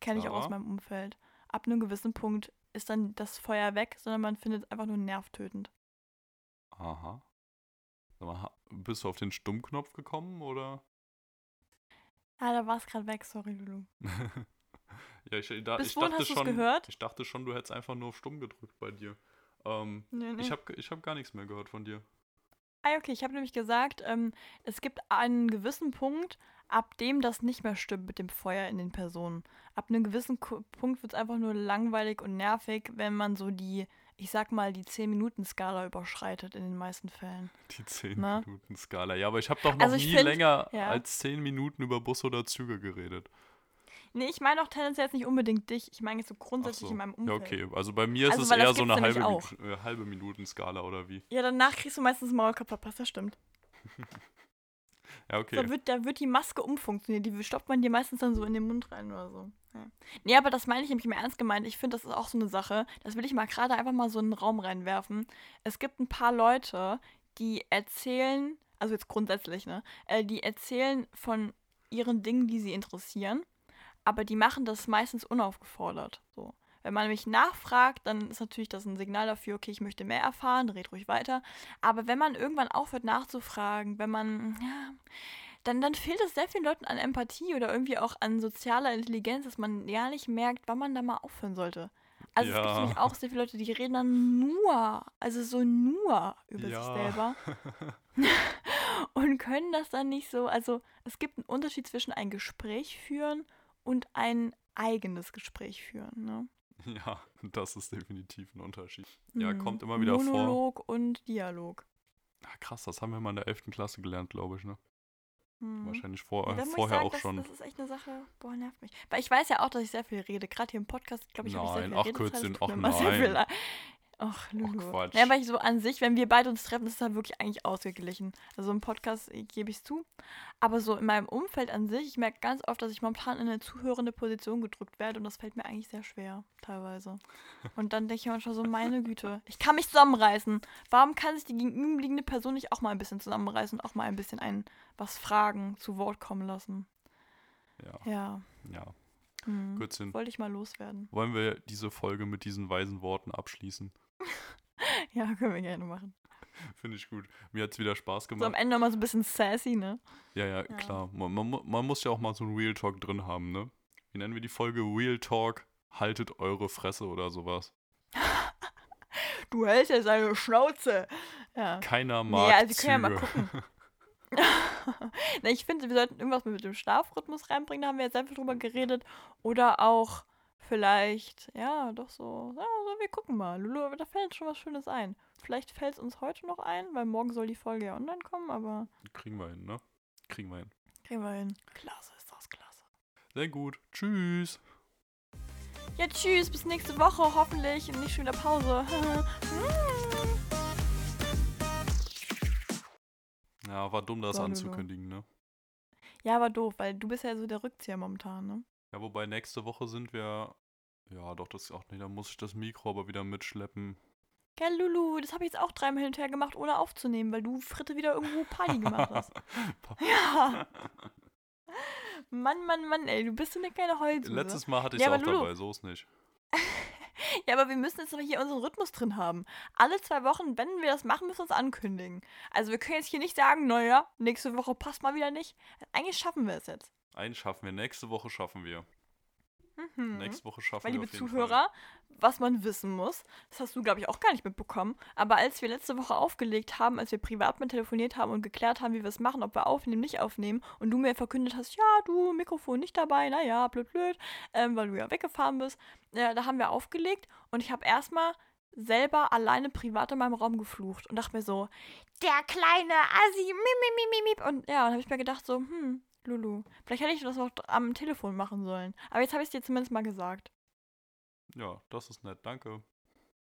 Kenne ich auch aus meinem Umfeld. Ab einem gewissen Punkt ist dann das Feuer weg, sondern man findet es einfach nur nervtötend. Aha. Sag mal, bist du auf den Stummknopf gekommen oder? Ah, da war es gerade weg, sorry, Lulu. ja, ich, da, Bis ich dachte hast schon, gehört? ich dachte schon, du hättest einfach nur auf stumm gedrückt bei dir. Ähm, Nee, nee. Ich habe ich hab gar nichts mehr gehört von dir. Ah, okay, ich habe nämlich gesagt, ähm, es gibt einen gewissen Punkt, ab dem das nicht mehr stimmt mit dem Feuer in den Personen. Ab einem gewissen Punkt wird es einfach nur langweilig und nervig, wenn man so die, ich sag mal, die 10-Minuten-Skala überschreitet in den meisten Fällen. Die 10 Na? Minuten Skala. Ja, aber ich habe doch noch Also nie find- länger ja. als 10 Minuten über Busse oder Züge geredet. Nee, ich meine auch tendenziell jetzt nicht unbedingt dich. Ich meine jetzt so grundsätzlich so. in meinem Ja, Umfeld. okay. Also bei mir ist Also, es eher so eine halbe. Minu- äh, halbe Minuten-Skala oder wie? Ja, danach kriegst du meistens Maulkorb verpasst, das stimmt. Ja, okay. Da, wird, da wird die Maske umfunktioniert. Die stoppt man dir meistens dann so in den Mund rein oder so. Nee, aber das meine ich nämlich im Ernst gemeint. Ich finde, das ist auch so eine Sache. Das will ich mal gerade einfach mal so in den Raum reinwerfen. Es gibt ein paar Leute, die erzählen, also jetzt grundsätzlich, ne? Äh, die erzählen von ihren Dingen, die sie interessieren. Aber die machen das meistens unaufgefordert. So. Wenn man mich nachfragt, dann ist natürlich das ein Signal dafür, okay, ich möchte mehr erfahren, red ruhig weiter. Aber wenn man irgendwann aufhört nachzufragen, wenn man, ja, dann, dann fehlt es sehr vielen Leuten an Empathie oder irgendwie auch an sozialer Intelligenz, dass man gar nicht merkt, wann man da mal aufhören sollte. Also es gibt Ja. nämlich auch sehr viele Leute, die reden dann nur, also so nur über Ja. sich selber und können das dann nicht so. Also es gibt einen Unterschied zwischen ein Gespräch führen und ein eigenes Gespräch führen. Ne? Ja, das ist definitiv ein Unterschied. Ja, Hm. kommt immer wieder vor. Monolog und Dialog. Ah, krass, das haben wir mal in der 11. Klasse gelernt, glaube ich, ne? Hm. Wahrscheinlich vor, Ja, äh, vorher sagen, auch das, schon. Das ist echt eine Sache, boah, nervt mich. Weil ich weiß ja auch, dass ich sehr viel rede. Gerade hier im Podcast, glaube ich, habe ich sehr Nein, viel ach, Redezeit. Kürzchen, ach, immer sehr viel nein. Ach, Lulu. Quatsch. Ja, aber ich so an sich, wenn wir beide uns treffen, ist es dann wirklich eigentlich ausgeglichen. Also im Podcast äh, gebe ich es zu. Aber so in meinem Umfeld an sich, ich merke ganz oft, dass ich momentan in eine zuhörende Position gedrückt werde und das fällt mir eigentlich sehr schwer, teilweise. Und dann denke ich manchmal so, meine Güte, ich kann mich zusammenreißen. Warum kann sich die gegenüberliegende Person nicht auch mal ein bisschen zusammenreißen und auch mal ein bisschen ein was fragen, zu Wort kommen lassen? Ja, Ja, ja. hm. Wollte ich mal loswerden. Wollen wir diese Folge mit diesen weisen Worten abschließen? Ja, können wir gerne machen. Finde ich gut. Mir hat es wieder Spaß So am gemacht. Ende nochmal so ein bisschen sassy, ne? ja, ja, Ja. klar. Man, man, man muss ja auch mal so ein Real Talk drin haben, ne? Wie nennen wir die Folge? Real Talk, haltet eure Fresse oder sowas. Du hältst ja seine Schnauze. Ja. Keiner Nee, mag also wir können ja mal gucken. Na, ich finde, wir sollten irgendwas mit dem Schlafrhythmus reinbringen, da haben wir jetzt viel drüber geredet. Oder auch vielleicht, ja, doch so, ja, so wir gucken mal. Lulu, da fällt schon was Schönes ein. Vielleicht fällt es uns heute noch ein, weil morgen soll die Folge ja online kommen, aber Kriegen wir hin, ne? Kriegen wir hin. kriegen wir hin. Klasse ist das, klasse. Sehr gut. Tschüss. Ja, tschüss, bis nächste Woche, hoffentlich. Und nicht schon wieder Pause. Ja, war dumm, das Lulu. anzukündigen, ne? ja, war doof, weil du bist ja so der Rückzieher momentan, ne? Ja, wobei nächste Woche sind wir. Ja, doch, das auch nicht. Da muss ich das Mikro aber wieder mitschleppen. Gell, Lulu, das habe ich jetzt auch dreimal hin und her gemacht, ohne aufzunehmen, weil du Fritte wieder irgendwo Party gemacht hast. Ja. Mann, Mann, Mann, ey, du bist so eine kleine Heulsuse. Letztes Mal hatte ich Ja, es aber auch Lulu- dabei, so ist nicht. Ja, aber wir müssen jetzt aber hier unseren Rhythmus drin haben. Alle zwei Wochen, wenn wir das machen, müssen wir uns ankündigen. Also wir können jetzt hier nicht sagen, naja, nächste Woche passt mal wieder nicht. Eigentlich schaffen wir es jetzt. Einen schaffen wir. Nächste Woche schaffen wir. Mhm. Nächste Woche schaffen Weil, wir. liebe Zuhörer, was man wissen muss, das hast du, glaube ich, auch gar nicht mitbekommen, aber als wir letzte Woche aufgelegt haben, als wir privat mit telefoniert haben und geklärt haben, wie wir es machen, ob wir aufnehmen, nicht aufnehmen, und du mir verkündet hast, ja, du, Mikrofon nicht dabei, naja, blöd, blöd, ähm, weil du ja weggefahren bist, ja, da haben wir aufgelegt und ich habe erstmal selber alleine privat in meinem Raum geflucht und dachte mir so, der kleine Assi, mip. Und ja, dann habe ich mir gedacht so, hm, Lulu, vielleicht hätte ich das auch am Telefon machen sollen. Aber jetzt habe ich es dir zumindest mal gesagt. Ja, das ist nett. Danke.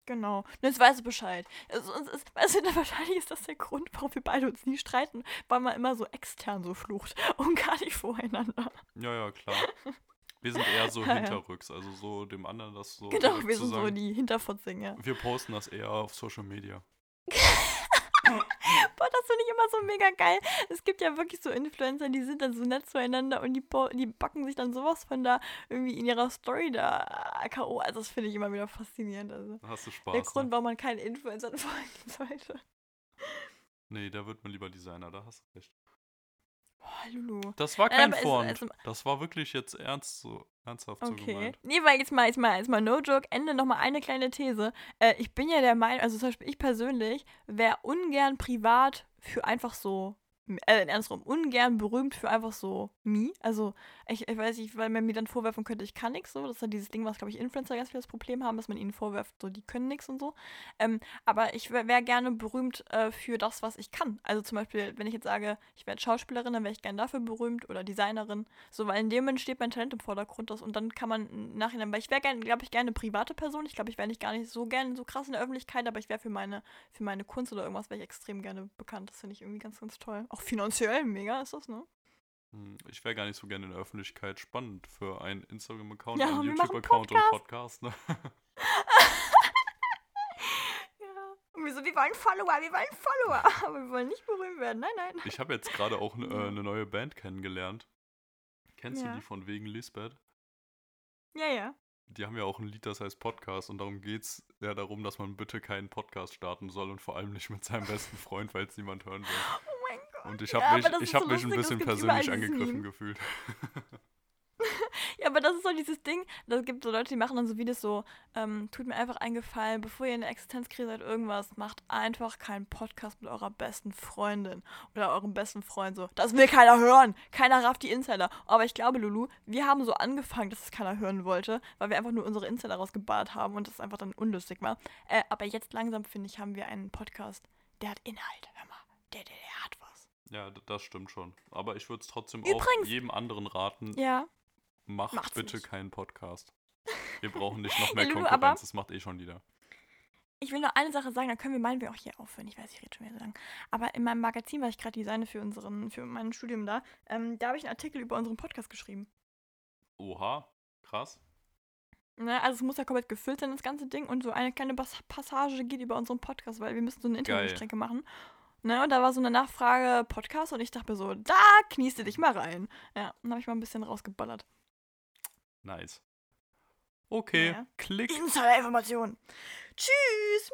Genau. Und jetzt weißt du Bescheid. Also, ist, weißt du, wahrscheinlich ist das der Grund, warum wir beide uns nie streiten, weil man immer so extern so flucht und gar nicht voreinander. Ja, ja, klar. Wir sind eher so Ja, ja. hinterrücks. Also so dem anderen das so. genau, wir sind so die Hinterfotzinger. Wir posten das eher auf Social Media. Boah, das finde ich immer so mega geil. Es gibt ja wirklich so Influencer, die sind dann so nett zueinander und die, die backen sich dann sowas von da irgendwie in ihrer Story da äh, K.O. Also das finde ich immer wieder faszinierend. Also hast du Spaß. der Grund, ne? warum man keinen Influencern folgen sollte. Nee, da wird man lieber Designer, da hast du recht. Oh, Lulu. Das war kein Front. es- das war wirklich jetzt ernst so, ernsthaft so Okay. gemeint. Nee, weil jetzt mal, jetzt mal, jetzt mal no joke, Ende nochmal eine kleine These. Äh, ich bin ja der Meinung, also zum Beispiel ich persönlich wäre ungern privat für einfach so, äh, andersrum, ungern berühmt für einfach so me. Also ich, ich weiß nicht, weil man mir dann vorwerfen könnte, ich kann nichts so. Das ist ja dieses Ding, was, glaube ich, Influencer ganz viel das Problem haben, dass man ihnen vorwirft, so, die können nichts und so. Ähm, aber ich wäre wär gerne berühmt äh, für das, was ich kann. Also zum Beispiel, wenn ich jetzt sage, ich werde Schauspielerin, dann wäre ich gerne dafür berühmt oder Designerin. So, weil in dem Moment steht mein Talent im Vordergrund das, und dann kann man im Nachhinein, weil ich wäre gerne, glaube ich, gerne eine private Person. Ich glaube, ich wäre nicht gar nicht so gerne so krass in der Öffentlichkeit, aber ich wäre für meine, für meine Kunst oder irgendwas wäre ich extrem gerne bekannt. Das finde ich irgendwie ganz, ganz toll. Auch finanziell mega ist das, ne? Hm, Ich wäre gar nicht so gerne in der Öffentlichkeit. Spannend für einen Instagram-Account, Ja, einen YouTube-Account und Podcast. Ne? Ja. Und wir so, wir wollen Follower, wir wollen Follower. Aber wir wollen nicht berühmt werden. Nein, nein. Ich habe jetzt gerade auch äh, eine neue Band kennengelernt. Kennst Ja. du die von wegen Lisbeth? Ja, ja. Die haben ja auch ein Lied, das heißt Podcast und darum geht es ja darum, dass man bitte keinen Podcast starten soll und vor allem nicht mit seinem besten Freund, weil es niemand hören will. Und ich Ja, habe aber mich, ich hab so mich ein lustig, es bisschen persönlich angegriffen gefühlt. Ja, aber das ist so dieses Ding, das gibt so Leute, die machen dann so Videos so, ähm, tut mir einfach einen Gefallen, bevor ihr in der Existenzkrise seid, irgendwas, macht einfach keinen Podcast mit eurer besten Freundin oder eurem besten Freund so. Das will keiner hören. Keiner rafft die Insider. Aber ich glaube, Lulu, wir haben so angefangen, dass es keiner hören wollte, weil wir einfach nur unsere Insider rausgeballert haben und das einfach dann unlustig war. Äh, aber jetzt langsam, finde ich, haben wir einen Podcast, der hat Inhalt. Hör mal, der, der, der hat was. Ja, das stimmt schon. Aber ich würde es trotzdem auch Übrigens- jedem anderen raten, Ja. macht macht's bitte nicht. keinen Podcast. Wir brauchen nicht noch mehr Lulu, Konkurrenz, das macht eh schon jeder. Ich will noch eine Sache sagen, dann können wir meinen wir auch hier aufhören. Ich weiß, ich rede schon wieder so lang. Aber in meinem Magazin, was ich gerade designe für unseren, für mein Studium da, ähm, da habe ich einen Artikel über unseren Podcast geschrieben. Oha, krass. Ne? Also es muss ja komplett gefüllt sein, das ganze Ding. Und so eine kleine Passage geht über unseren Podcast, weil wir müssen so eine Geil. Internetstrecke machen. Ne? Und da war so eine Nachfrage Podcast und ich dachte mir so, da kniest du dich mal rein. Ja, und habe ich mal ein bisschen rausgeballert. Nice. Okay, Ja. klick. Insider-Information. Tschüss.